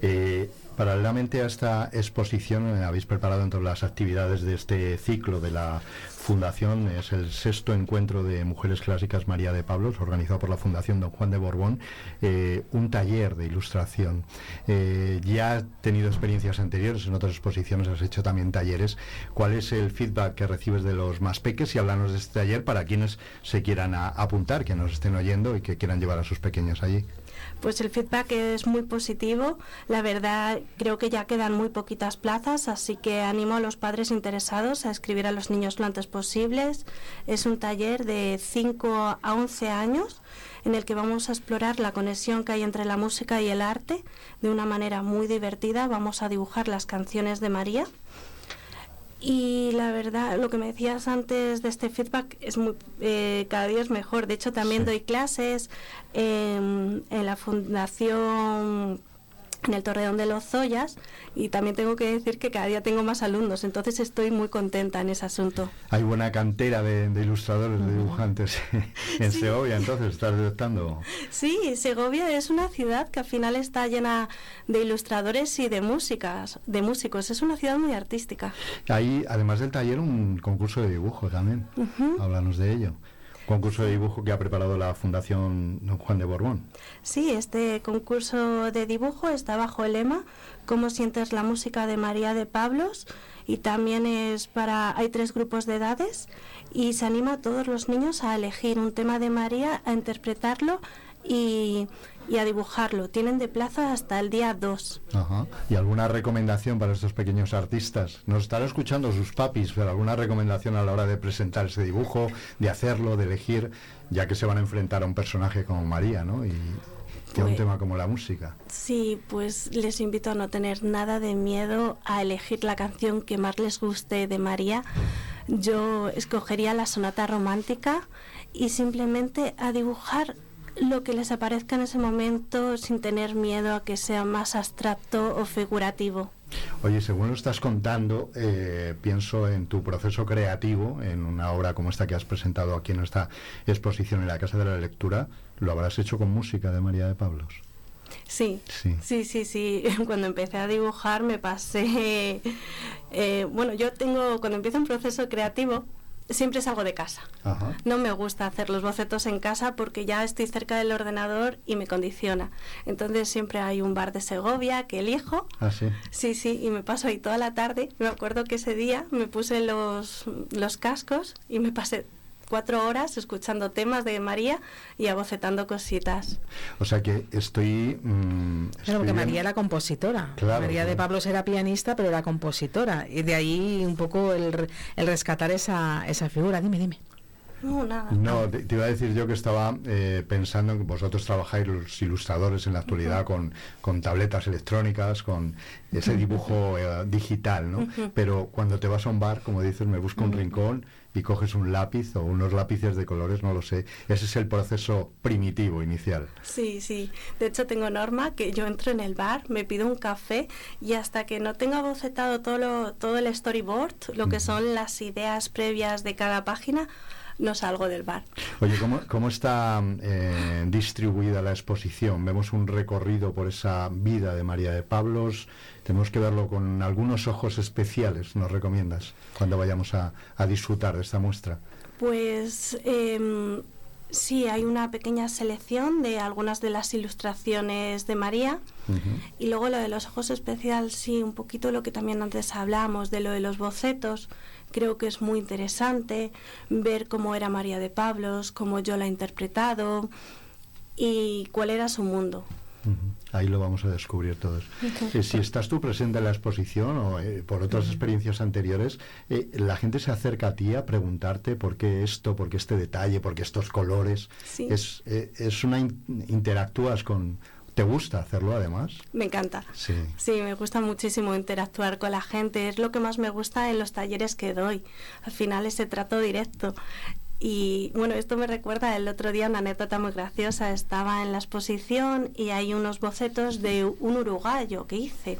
Eh, paralelamente a esta exposición eh, habéis preparado entre las actividades de este ciclo de la Fundación, es el sexto encuentro de mujeres clásicas María de Pablos, organizado por la Fundación Don Juan de Borbón, eh, un taller de ilustración. Eh, ya has tenido experiencias anteriores, en otras exposiciones has hecho también talleres. ¿Cuál es el feedback que recibes de los más peques? Y háblanos de este taller para quienes se quieran apuntar, que nos estén oyendo y que quieran llevar a sus pequeños allí. Pues el feedback es muy positivo. La verdad, creo que ya quedan muy poquitas plazas, así que animo a los padres interesados a escribir a los niños lo antes posibles. Es un taller de 5 a 11 años en el que vamos a explorar la conexión que hay entre la música y el arte de una manera muy divertida. Vamos a dibujar las canciones de María. Y la verdad, lo que me decías antes de este feedback es muy, eh, cada día es mejor. De hecho, también sí. doy clases eh, en la Fundación en el Torreón de los Zoyas y también tengo que decir que cada día tengo más alumnos, entonces estoy muy contenta en ese asunto. Hay buena cantera de, de ilustradores, de dibujantes en sí. Segovia, entonces estás detectando. Sí, Segovia es una ciudad que al final está llena de ilustradores y de músicas, de músicos, es una ciudad muy artística. Hay, además del taller, un concurso de dibujo también. Uh -huh. Háblanos de ello concurso de dibujo que ha preparado la Fundación Don Juan de Borbón. Sí, este concurso de dibujo está bajo el lema ¿Cómo sientes la música de María de Pablos? Y también es para, hay tres grupos de edades y se anima a todos los niños a elegir un tema de María, a interpretarlo y, y a dibujarlo. Tienen de plaza hasta el día 2. Ajá. ¿Y alguna recomendación para estos pequeños artistas? Nos estarán escuchando sus papis, pero alguna recomendación a la hora de presentar ese dibujo, de hacerlo, de elegir, ya que se van a enfrentar a un personaje como María, ¿no? Y que pues, un tema como la música. Sí, pues les invito a no tener nada de miedo a elegir la canción que más les guste de María. Yo escogería la sonata romántica y simplemente a dibujar lo que les aparezca en ese momento sin tener miedo a que sea más abstracto o figurativo. Oye, según lo estás contando, eh, pienso en tu proceso creativo, en una obra como esta que has presentado aquí en esta exposición en la Casa de la Lectura, lo habrás hecho con música de María de Pablos. Sí, sí, sí, sí, sí. Cuando empecé a dibujar me pasé... Eh, bueno, yo tengo, cuando empiezo un proceso creativo, siempre salgo de casa. Ajá. No me gusta hacer los bocetos en casa porque ya estoy cerca del ordenador y me condiciona. Entonces siempre hay un bar de Segovia que elijo. ¿Ah, sí? Sí, sí, y me paso ahí toda la tarde. Me acuerdo que ese día me puse los, los cascos y me pasé cuatro horas escuchando temas de María y abocetando cositas. O sea que estoy... Mmm, pero porque María era compositora. Claro, María claro. de Pablos era pianista, pero era compositora. Y de ahí un poco el, el rescatar esa, esa figura. Dime, dime. No, nada. No, te, iba a decir yo que estaba eh, pensando en que vosotros trabajáis los ilustradores en la actualidad con, con, tabletas electrónicas, con ese dibujo eh, digital, ¿no? Pero cuando te vas a un bar, como dices, me busco un rincón y coges un lápiz o unos lápices de colores, no lo sé. Ese es el proceso primitivo, inicial. Sí, sí. De hecho, tengo norma que yo entro en el bar, me pido un café y hasta que no tenga bocetado todo, lo, todo el storyboard, lo que son las ideas previas de cada página, no salgo del bar. Oye, ¿cómo, cómo está eh, distribuida la exposición? Vemos un recorrido por esa vida de María de Pablos. Tenemos que verlo con algunos ojos especiales, ¿nos recomiendas, cuando vayamos a, disfrutar de esta muestra? Pues em, sí, hay una pequeña selección de algunas de las ilustraciones de María. Y luego lo de los ojos especiales, sí, un poquito lo que también antes hablamos, de lo de los bocetos Creo que es muy interesante ver cómo era María de Pablos, cómo yo la he interpretado y cuál era su mundo. Ahí lo vamos a descubrir todos. Eh, si estás tú presente en la exposición o eh, por otras experiencias anteriores, eh, la gente se acerca a ti a preguntarte por qué esto, por qué este detalle, por qué estos colores. Es, es una interactúas con, ¿Te gusta hacerlo además? Me encanta. Sí. Sí, me gusta muchísimo interactuar con la gente. Es lo que más me gusta en los talleres que doy. Al final ese trato directo. Y bueno, esto me recuerda el otro día una anécdota muy graciosa. Estaba en la exposición y hay unos bocetos de un uruguayo que hice.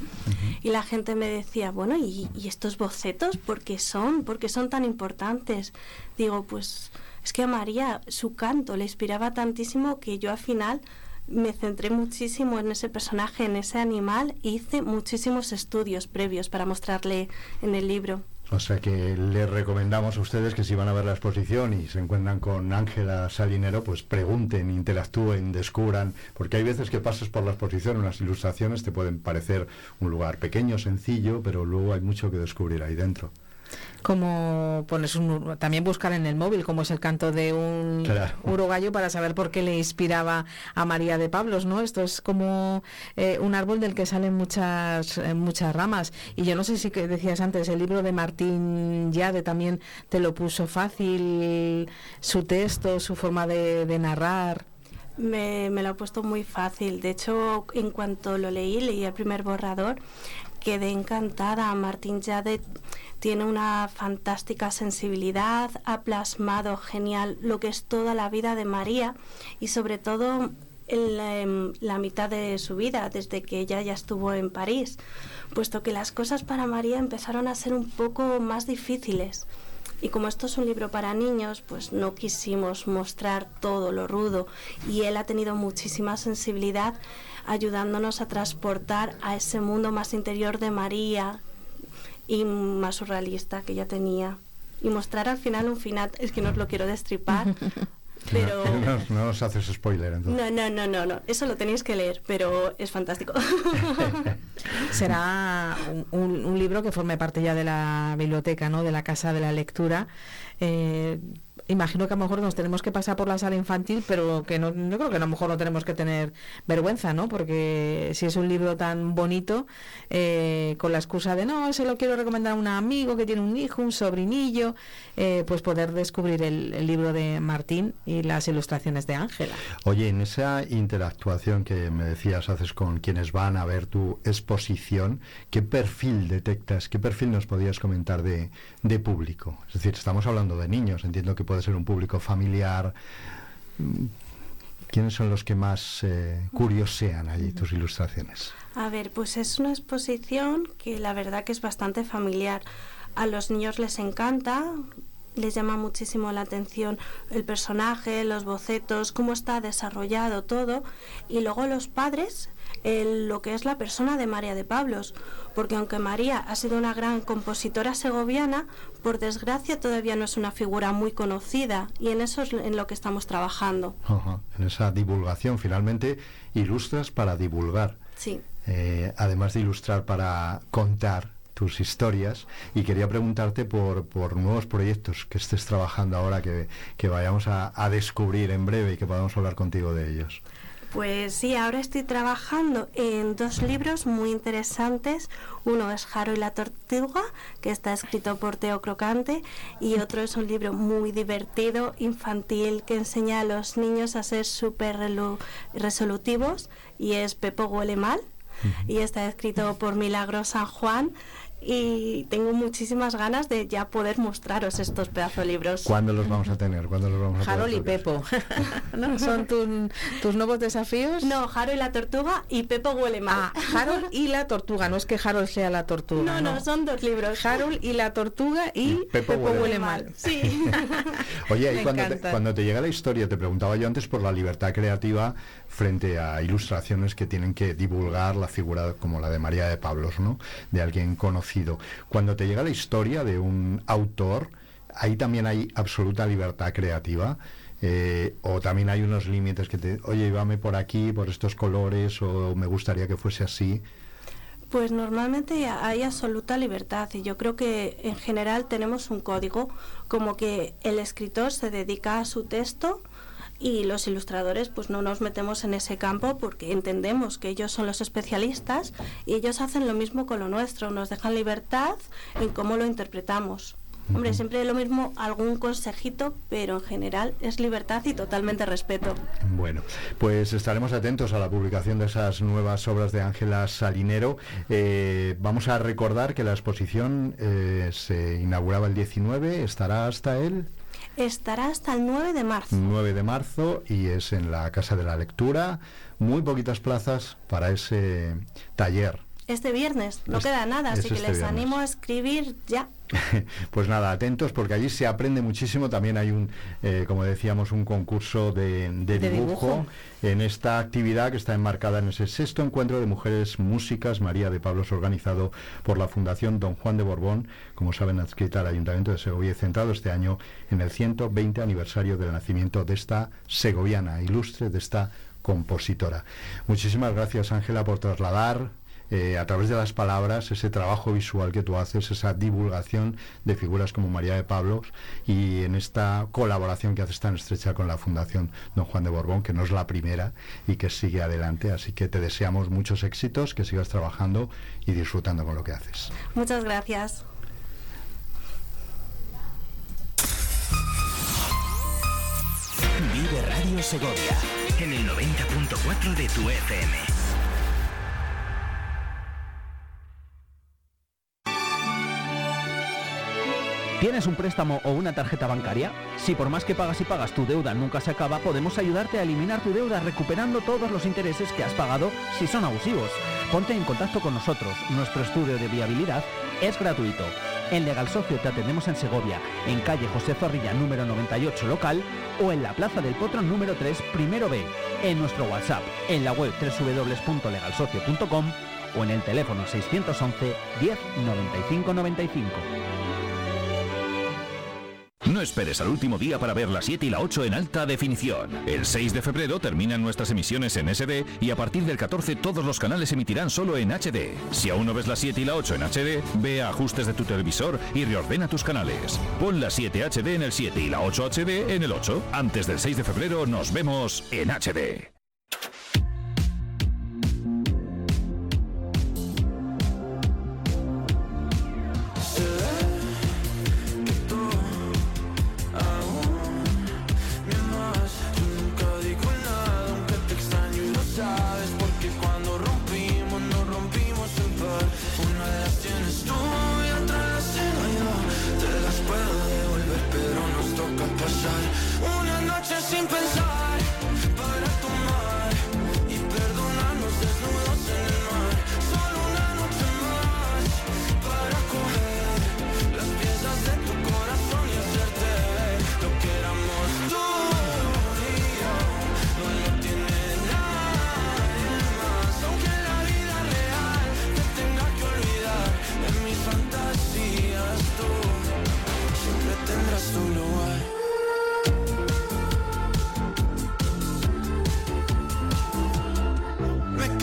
Y la gente me decía, bueno, ¿y, ¿y, estos bocetos por qué son? ¿Por qué son tan importantes? Digo, pues es que a María su canto le inspiraba tantísimo que yo al final me centré muchísimo en ese personaje, en ese animal, e hice muchísimos estudios previos para mostrarle en el libro. O sea que les recomendamos a ustedes que si van a ver la exposición y se encuentran con Ángela Salinero, pues pregunten, interactúen, descubran, porque hay veces que pasas por la exposición, unas ilustraciones te pueden parecer un lugar pequeño, sencillo, pero luego hay mucho que descubrir ahí dentro como pones un, también buscar en el móvil como es el canto de un uruguayo para saber por qué le inspiraba a María de Pablos, ¿no? Esto es como eh, un árbol del que salen muchas eh, muchas ramas y yo no sé si que decías antes el libro de Martín Yade también te lo puso fácil su texto, su forma de, narrar. Me, me, lo ha puesto muy fácil. De hecho, en cuanto lo leí, leí el primer borrador, quedé encantada. Martín Yade tiene una fantástica sensibilidad, ha plasmado genial lo que es toda la vida de María y sobre todo en la, mitad de su vida, desde que ella ya estuvo en París, puesto que las cosas para María empezaron a ser un poco más difíciles. Y como esto es un libro para niños, pues no quisimos mostrar todo lo rudo y él ha tenido muchísima sensibilidad ayudándonos a transportar a ese mundo más interior de María, y más surrealista que ya tenía. Y mostrar al final un final, es que no os lo quiero destripar, pero... No, os haces spoiler entonces. No, no, no, no, no, eso lo tenéis que leer, pero es fantástico. Será un, un, libro que forme parte ya de la biblioteca, ¿no? De la Casa de la Lectura. Eh, imagino que a lo mejor nos tenemos que pasar por la sala infantil, pero que no, creo que a lo mejor no tenemos que tener vergüenza, ¿no? Porque si es un libro tan bonito, eh, con la excusa de no, se lo quiero recomendar a un amigo que tiene un hijo, un sobrinillo, eh, pues poder descubrir el, el, libro de Martín y las ilustraciones de Ángela. Oye, en esa interactuación que me decías haces con quienes van a ver tu exposición, ¿qué perfil detectas, qué perfil nos podías comentar de, de público? Es decir, estamos hablando de niños, entiendo que puede ser un público familiar. ¿Quiénes son los que más eh, curiosean allí tus ilustraciones? A ver, pues es una exposición que la verdad que es bastante familiar. A los niños les encanta, les llama muchísimo la atención el personaje, los bocetos, cómo está desarrollado todo. Y luego los padres lo que es la persona de María de Pablos, porque aunque María ha sido una gran compositora segoviana, por desgracia todavía no es una figura muy conocida y en eso es en lo que estamos trabajando. en esa divulgación, finalmente ilustras para divulgar. Sí. Eh, además de ilustrar para contar tus historias y quería preguntarte por, por nuevos proyectos que estés trabajando ahora que, que vayamos a, a descubrir en breve y que podamos hablar contigo de ellos. Pues sí, ahora estoy trabajando en dos libros muy interesantes. Uno es Jaro y la Tortuga, que está escrito por Teo Crocante, y otro es un libro muy divertido, infantil, que enseña a los niños a ser súper resolutivos, y es Pepo Huele Mal, y está escrito por Milagro San Juan y tengo muchísimas ganas de ya poder mostraros estos pedazos de libros. ¿Cuándo los vamos a tener? ¿Cuándo los vamos a Harold y Pepo. ¿No? ¿Son tus nuevos desafíos? No, Harold y la tortuga y Pepo huele mal. Ah, Harold y la tortuga, no es que Harold sea la tortuga. No, no, son dos libros. Harold y la tortuga y Pepo, huele, mal. Sí. Oye, y cuando te, cuando te llega la historia, te preguntaba yo antes por la libertad creativa frente a ilustraciones que tienen que divulgar la figura como la de María de Pablos, ¿no? De alguien conocido. Cuando te llega la historia de un autor, ahí también hay absoluta libertad creativa. Eh, o también hay unos límites que te, oye, vame por aquí, por estos colores, o me gustaría que fuese así. Pues normalmente hay absoluta libertad y yo creo que en general tenemos un código como que el escritor se dedica a su texto y los ilustradores pues no nos metemos en ese campo porque entendemos que ellos son los especialistas y ellos hacen lo mismo con lo nuestro, nos dejan libertad en cómo lo interpretamos. Hombre, siempre lo mismo, algún consejito, pero en general es libertad y totalmente respeto. Bueno, pues estaremos atentos a la publicación de esas nuevas obras de Ángela Salinero. Eh, vamos a recordar que la exposición eh, se inauguraba el 19, estará hasta el estará hasta el 9 de marzo. 9 de marzo y es en la Casa de la Lectura. Muy poquitas plazas para ese taller. Este viernes, no queda nada, así que este les animo a escribir ya. pues nada, atentos porque allí se aprende muchísimo. También hay un, eh, como decíamos, un concurso de, dibujo, en esta actividad que está enmarcada en ese sexto encuentro de mujeres músicas María de Pablos organizado por la Fundación Don Juan de Borbón, como saben, adscrita al Ayuntamiento de Segovia, centrado este año en el 120 aniversario del nacimiento de esta segoviana ilustre, de esta compositora. Muchísimas gracias, Ángela, por trasladar eh, a través de las palabras, ese trabajo visual que tú haces, esa divulgación de figuras como María de Pablos y en esta colaboración que haces tan estrecha con la Fundación Don Juan de Borbón, que no es la primera y que sigue adelante. Así que te deseamos muchos éxitos, que sigas trabajando y disfrutando con lo que haces. Muchas gracias. Vive Radio Segovia en el 90.4 de tu FM. ¿Tienes un préstamo o una tarjeta bancaria? Si por más que pagas y pagas tu deuda nunca se acaba, podemos ayudarte a eliminar tu deuda recuperando todos los intereses que has pagado si son abusivos. Ponte en contacto con nosotros. Nuestro estudio de viabilidad es gratuito. En Legal Socio te atendemos en Segovia, en calle José Zorrilla número 98 local o en la Plaza del Potro número 3 primero B, en nuestro WhatsApp, en la web www.legalsocio.com o en el teléfono 611 10 95 95. No esperes al último día para ver la 7 y la 8 en alta definición. El 6 de febrero terminan nuestras emisiones en SD y a partir del 14 todos los canales emitirán solo en HD. Si aún no ves la 7 y la 8 en HD, ve a ajustes de tu televisor y reordena tus canales. Pon la 7 HD en el 7 y la 8 HD en el 8. Antes del 6 de febrero nos vemos en HD.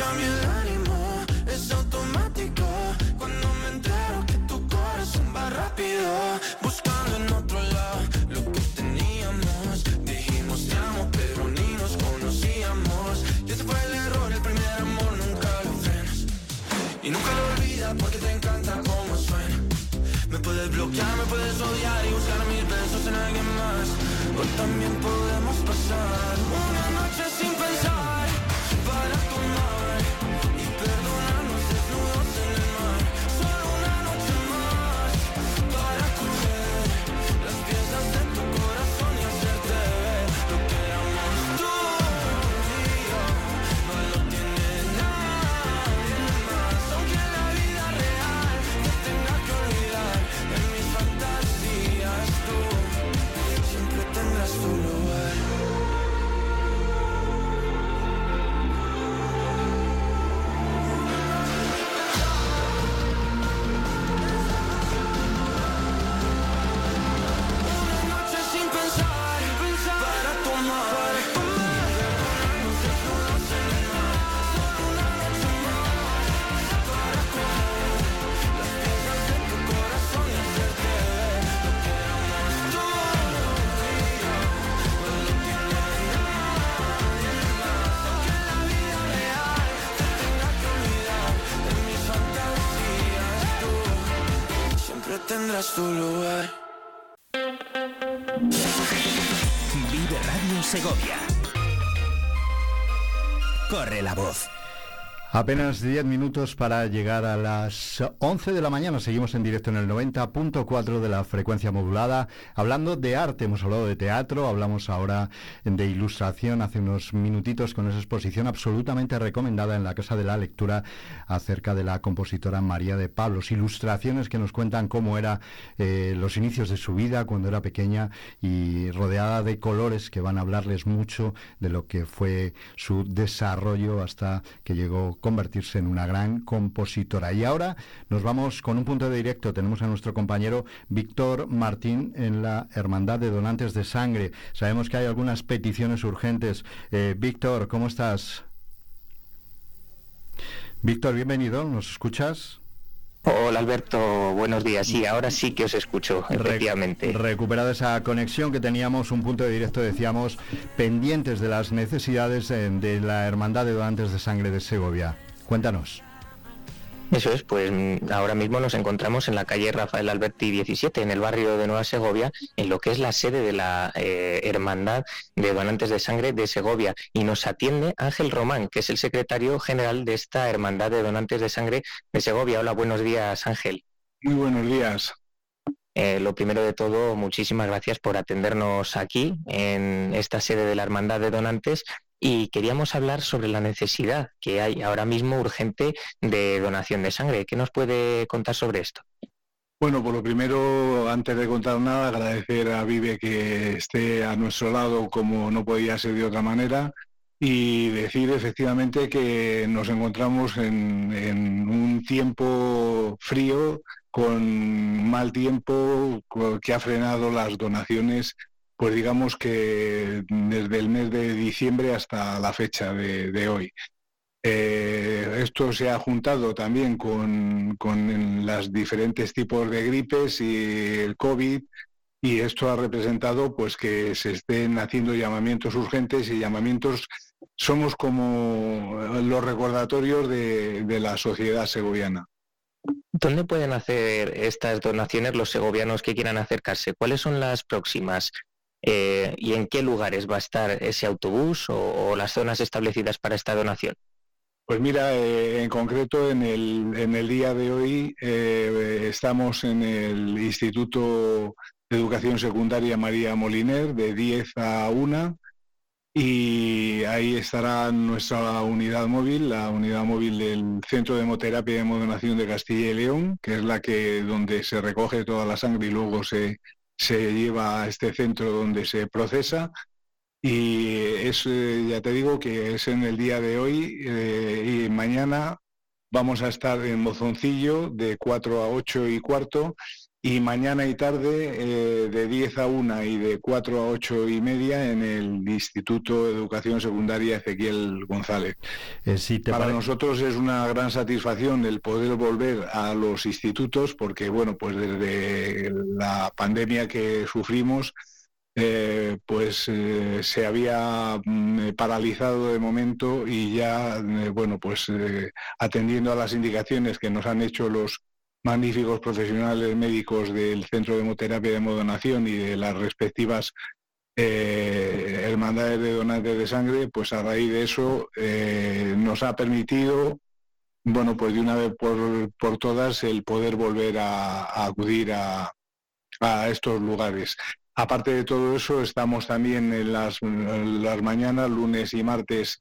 from you siempre tendrás Apenas 10 minutos para llegar a las 11 de la mañana. Seguimos en directo en el 90.4 de la frecuencia modulada. Hablando de arte, hemos hablado de teatro, hablamos ahora de ilustración hace unos minutitos con esa exposición absolutamente recomendada en la Casa de la Lectura acerca de la compositora María de Pablos. Ilustraciones que nos cuentan cómo era eh, los inicios de su vida cuando era pequeña y rodeada de colores que van a hablarles mucho de lo que fue su desarrollo hasta que llegó convertirse en una gran compositora. Y ahora nos vamos con un punto de directo. Tenemos a nuestro compañero Víctor Martín en la Hermandad de Donantes de Sangre. Sabemos que hay algunas peticiones urgentes. Eh, Víctor, ¿cómo estás? Víctor, bienvenido. ¿Nos escuchas? Hola Alberto, buenos días. Sí, ahora sí que os escucho, efectivamente. Recuperada esa conexión que teníamos, un punto de directo, decíamos, pendientes de las necesidades eh, de la Hermandad de Donantes de Sangre de Segovia. Cuéntanos. Eso es, pues mm, ahora mismo nos encontramos en la calle Rafael Alberti 17, en el barrio de Nueva Segovia, en lo que es la sede de la eh, Hermandad de Donantes de Sangre de Segovia. Y nos atiende Ángel Román, que es el secretario general de esta Hermandad de Donantes de Sangre de Segovia. Hola, buenos días, Ángel. Muy buenos días. Eh, lo primero de todo, muchísimas gracias por atendernos aquí en esta sede de la Hermandad de Donantes y queríamos hablar sobre la necesidad que hay ahora mismo urgente de donación de sangre. ¿Qué nos puede contar sobre esto? Bueno, por lo primero, antes de contar nada, agradecer a Vive que esté a nuestro lado como no podía ser de otra manera y decir efectivamente que nos encontramos en, en un tiempo frío, con mal tiempo, que ha frenado las donaciones pues digamos que desde el mes de diciembre hasta la fecha de, hoy. Eh, esto se ha juntado también con, con los diferentes tipos de gripes y el COVID y esto ha representado pues que se estén haciendo llamamientos urgentes y llamamientos somos como los recordatorios de, de la sociedad segoviana. ¿Dónde pueden hacer estas donaciones los segovianos que quieran acercarse? ¿Cuáles son las próximas? Eh, ¿Y en qué lugares va a estar ese autobús o, las zonas establecidas para esta donación? Pues mira, eh, en concreto en el, en el día de hoy eh, estamos en el Instituto de Educación Secundaria María Moliner de 10 a 1 y ahí estará nuestra unidad móvil, la unidad móvil del Centro de Hemoterapia y Hemodonación de Castilla y León, que es la que donde se recoge toda la sangre y luego se, se lleva a este centro donde se procesa. Y es, eh, ya te digo que es en el día de hoy eh, y mañana vamos a estar en Mozoncillo de 4 a 8 y cuarto y mañana y tarde eh, de 10 a 1 y de 4 a 8 y media en el Instituto de Educación Secundaria Ezequiel González. Eh, si te Para pare- nosotros es una gran satisfacción el poder volver a los institutos porque, bueno, pues desde la pandemia que sufrimos, eh, pues eh, se había mm, paralizado de momento y ya, eh, bueno, pues atendiendo a las indicaciones que nos han hecho los magníficos profesionales médicos del Centro de Hemoterapia de Modonación y de las respectivas hermandades de donantes de sangre, pues a raíz de eso nos ha permitido, bueno, pues de una vez por, todas el poder volver a, acudir a estos lugares. Aparte de todo eso, estamos también en las, mañanas, lunes y martes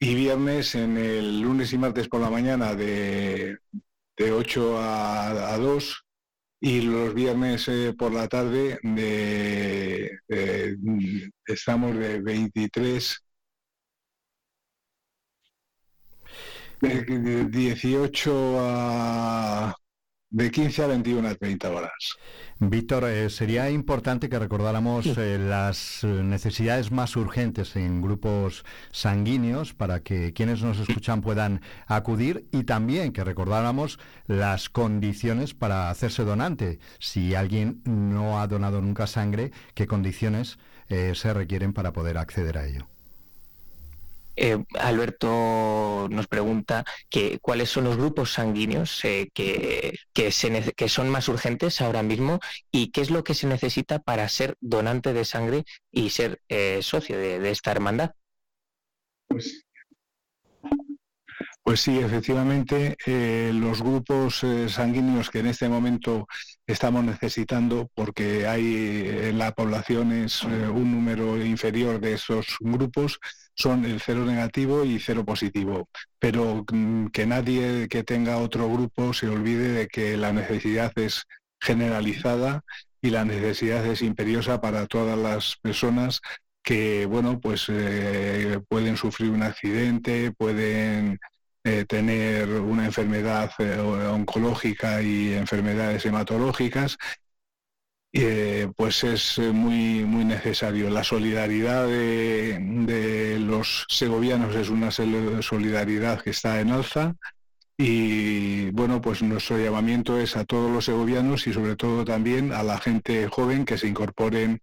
y viernes, en el lunes y martes por la mañana de, de 8 a, 2 y los viernes eh, por la tarde de, estamos de 23 de 18 a de 15 a 21 a 30 horas. Víctor, eh, sería importante que recordáramos eh, las eh, necesidades más urgentes en grupos sanguíneos para que quienes nos escuchan puedan acudir y también que recordáramos las condiciones para hacerse donante. Si alguien no ha donado nunca sangre, ¿qué condiciones se requieren para poder acceder a ello? Eh, Alberto nos pregunta que cuáles son los grupos sanguíneos eh, que, que, son más urgentes ahora mismo y qué es lo que se necesita para ser donante de sangre y ser eh, socio de, esta hermandad. Pues, pues sí, efectivamente, los grupos sanguíneos que en este momento estamos necesitando, porque hay en la población es un número inferior de esos grupos, son el cero negativo y cero positivo. Pero mm, que nadie que tenga otro grupo se olvide de que la necesidad es generalizada y la necesidad es imperiosa para todas las personas que, bueno, pues eh, pueden sufrir un accidente, pueden eh, tener una enfermedad eh, oncológica y enfermedades hematológicas eh, pues es eh, muy, muy necesario. La solidaridad de, los segovianos es una solidaridad que está en alza y bueno, pues nuestro llamamiento es a todos los segovianos y sobre todo también a la gente joven que se incorporen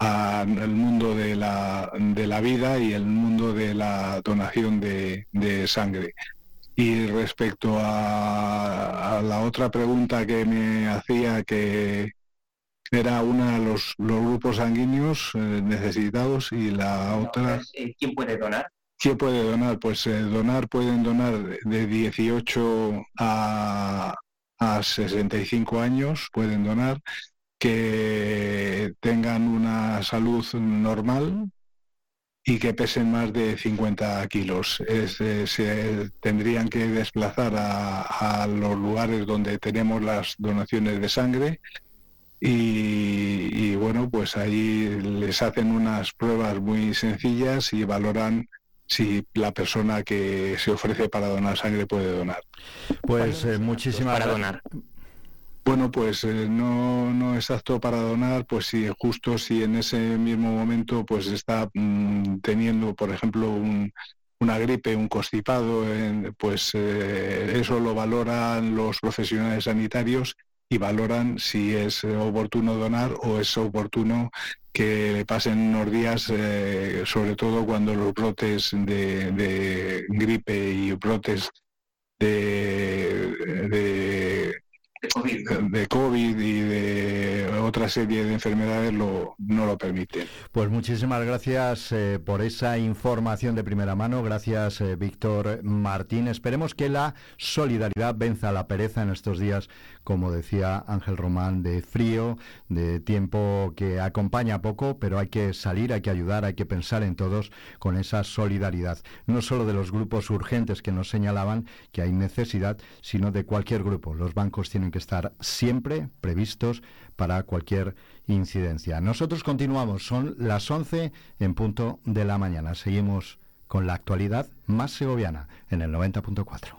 al mundo de la, de la vida y el mundo de la donación de, sangre. Y respecto a, la otra pregunta que me hacía que, era una de los, grupos sanguíneos eh, necesitados y la otra... Eh, ¿Quién puede donar? ¿Quién puede donar? Pues eh, donar pueden donar de 18 a, a 65 años, pueden donar, que tengan una salud normal y que pesen más de 50 kilos. se tendrían que desplazar a, a los lugares donde tenemos las donaciones de sangre y, bueno, pues ahí les hacen unas pruebas muy sencillas y valoran si la persona que se ofrece para donar sangre puede donar. Pues eh, muchísimas para donar. Bueno, pues eh, no, no es apto para donar, pues si justo si en ese mismo momento pues está mm, teniendo, por ejemplo, una gripe, un constipado, pues eh, eso lo valoran los profesionales sanitarios y valoran si es oportuno donar o es oportuno que pasen unos días, eh, sobre todo cuando los brotes de, gripe y brotes de, de COVID. y de otra serie de enfermedades lo, no lo permiten. Pues muchísimas gracias eh, por esa información de primera mano. Gracias, eh, Víctor Martín. Esperemos que la solidaridad venza la pereza en estos días, como decía Ángel Román, de frío, de tiempo que acompaña poco, pero hay que salir, hay que ayudar, hay que pensar en todos con esa solidaridad. No solo de los grupos urgentes que nos señalaban que hay necesidad, sino de cualquier grupo. Los bancos tienen que estar siempre previstos para cualquier incidencia. Nosotros continuamos, son las 11 en punto de la mañana. Seguimos con la actualidad más segoviana en el 90.4.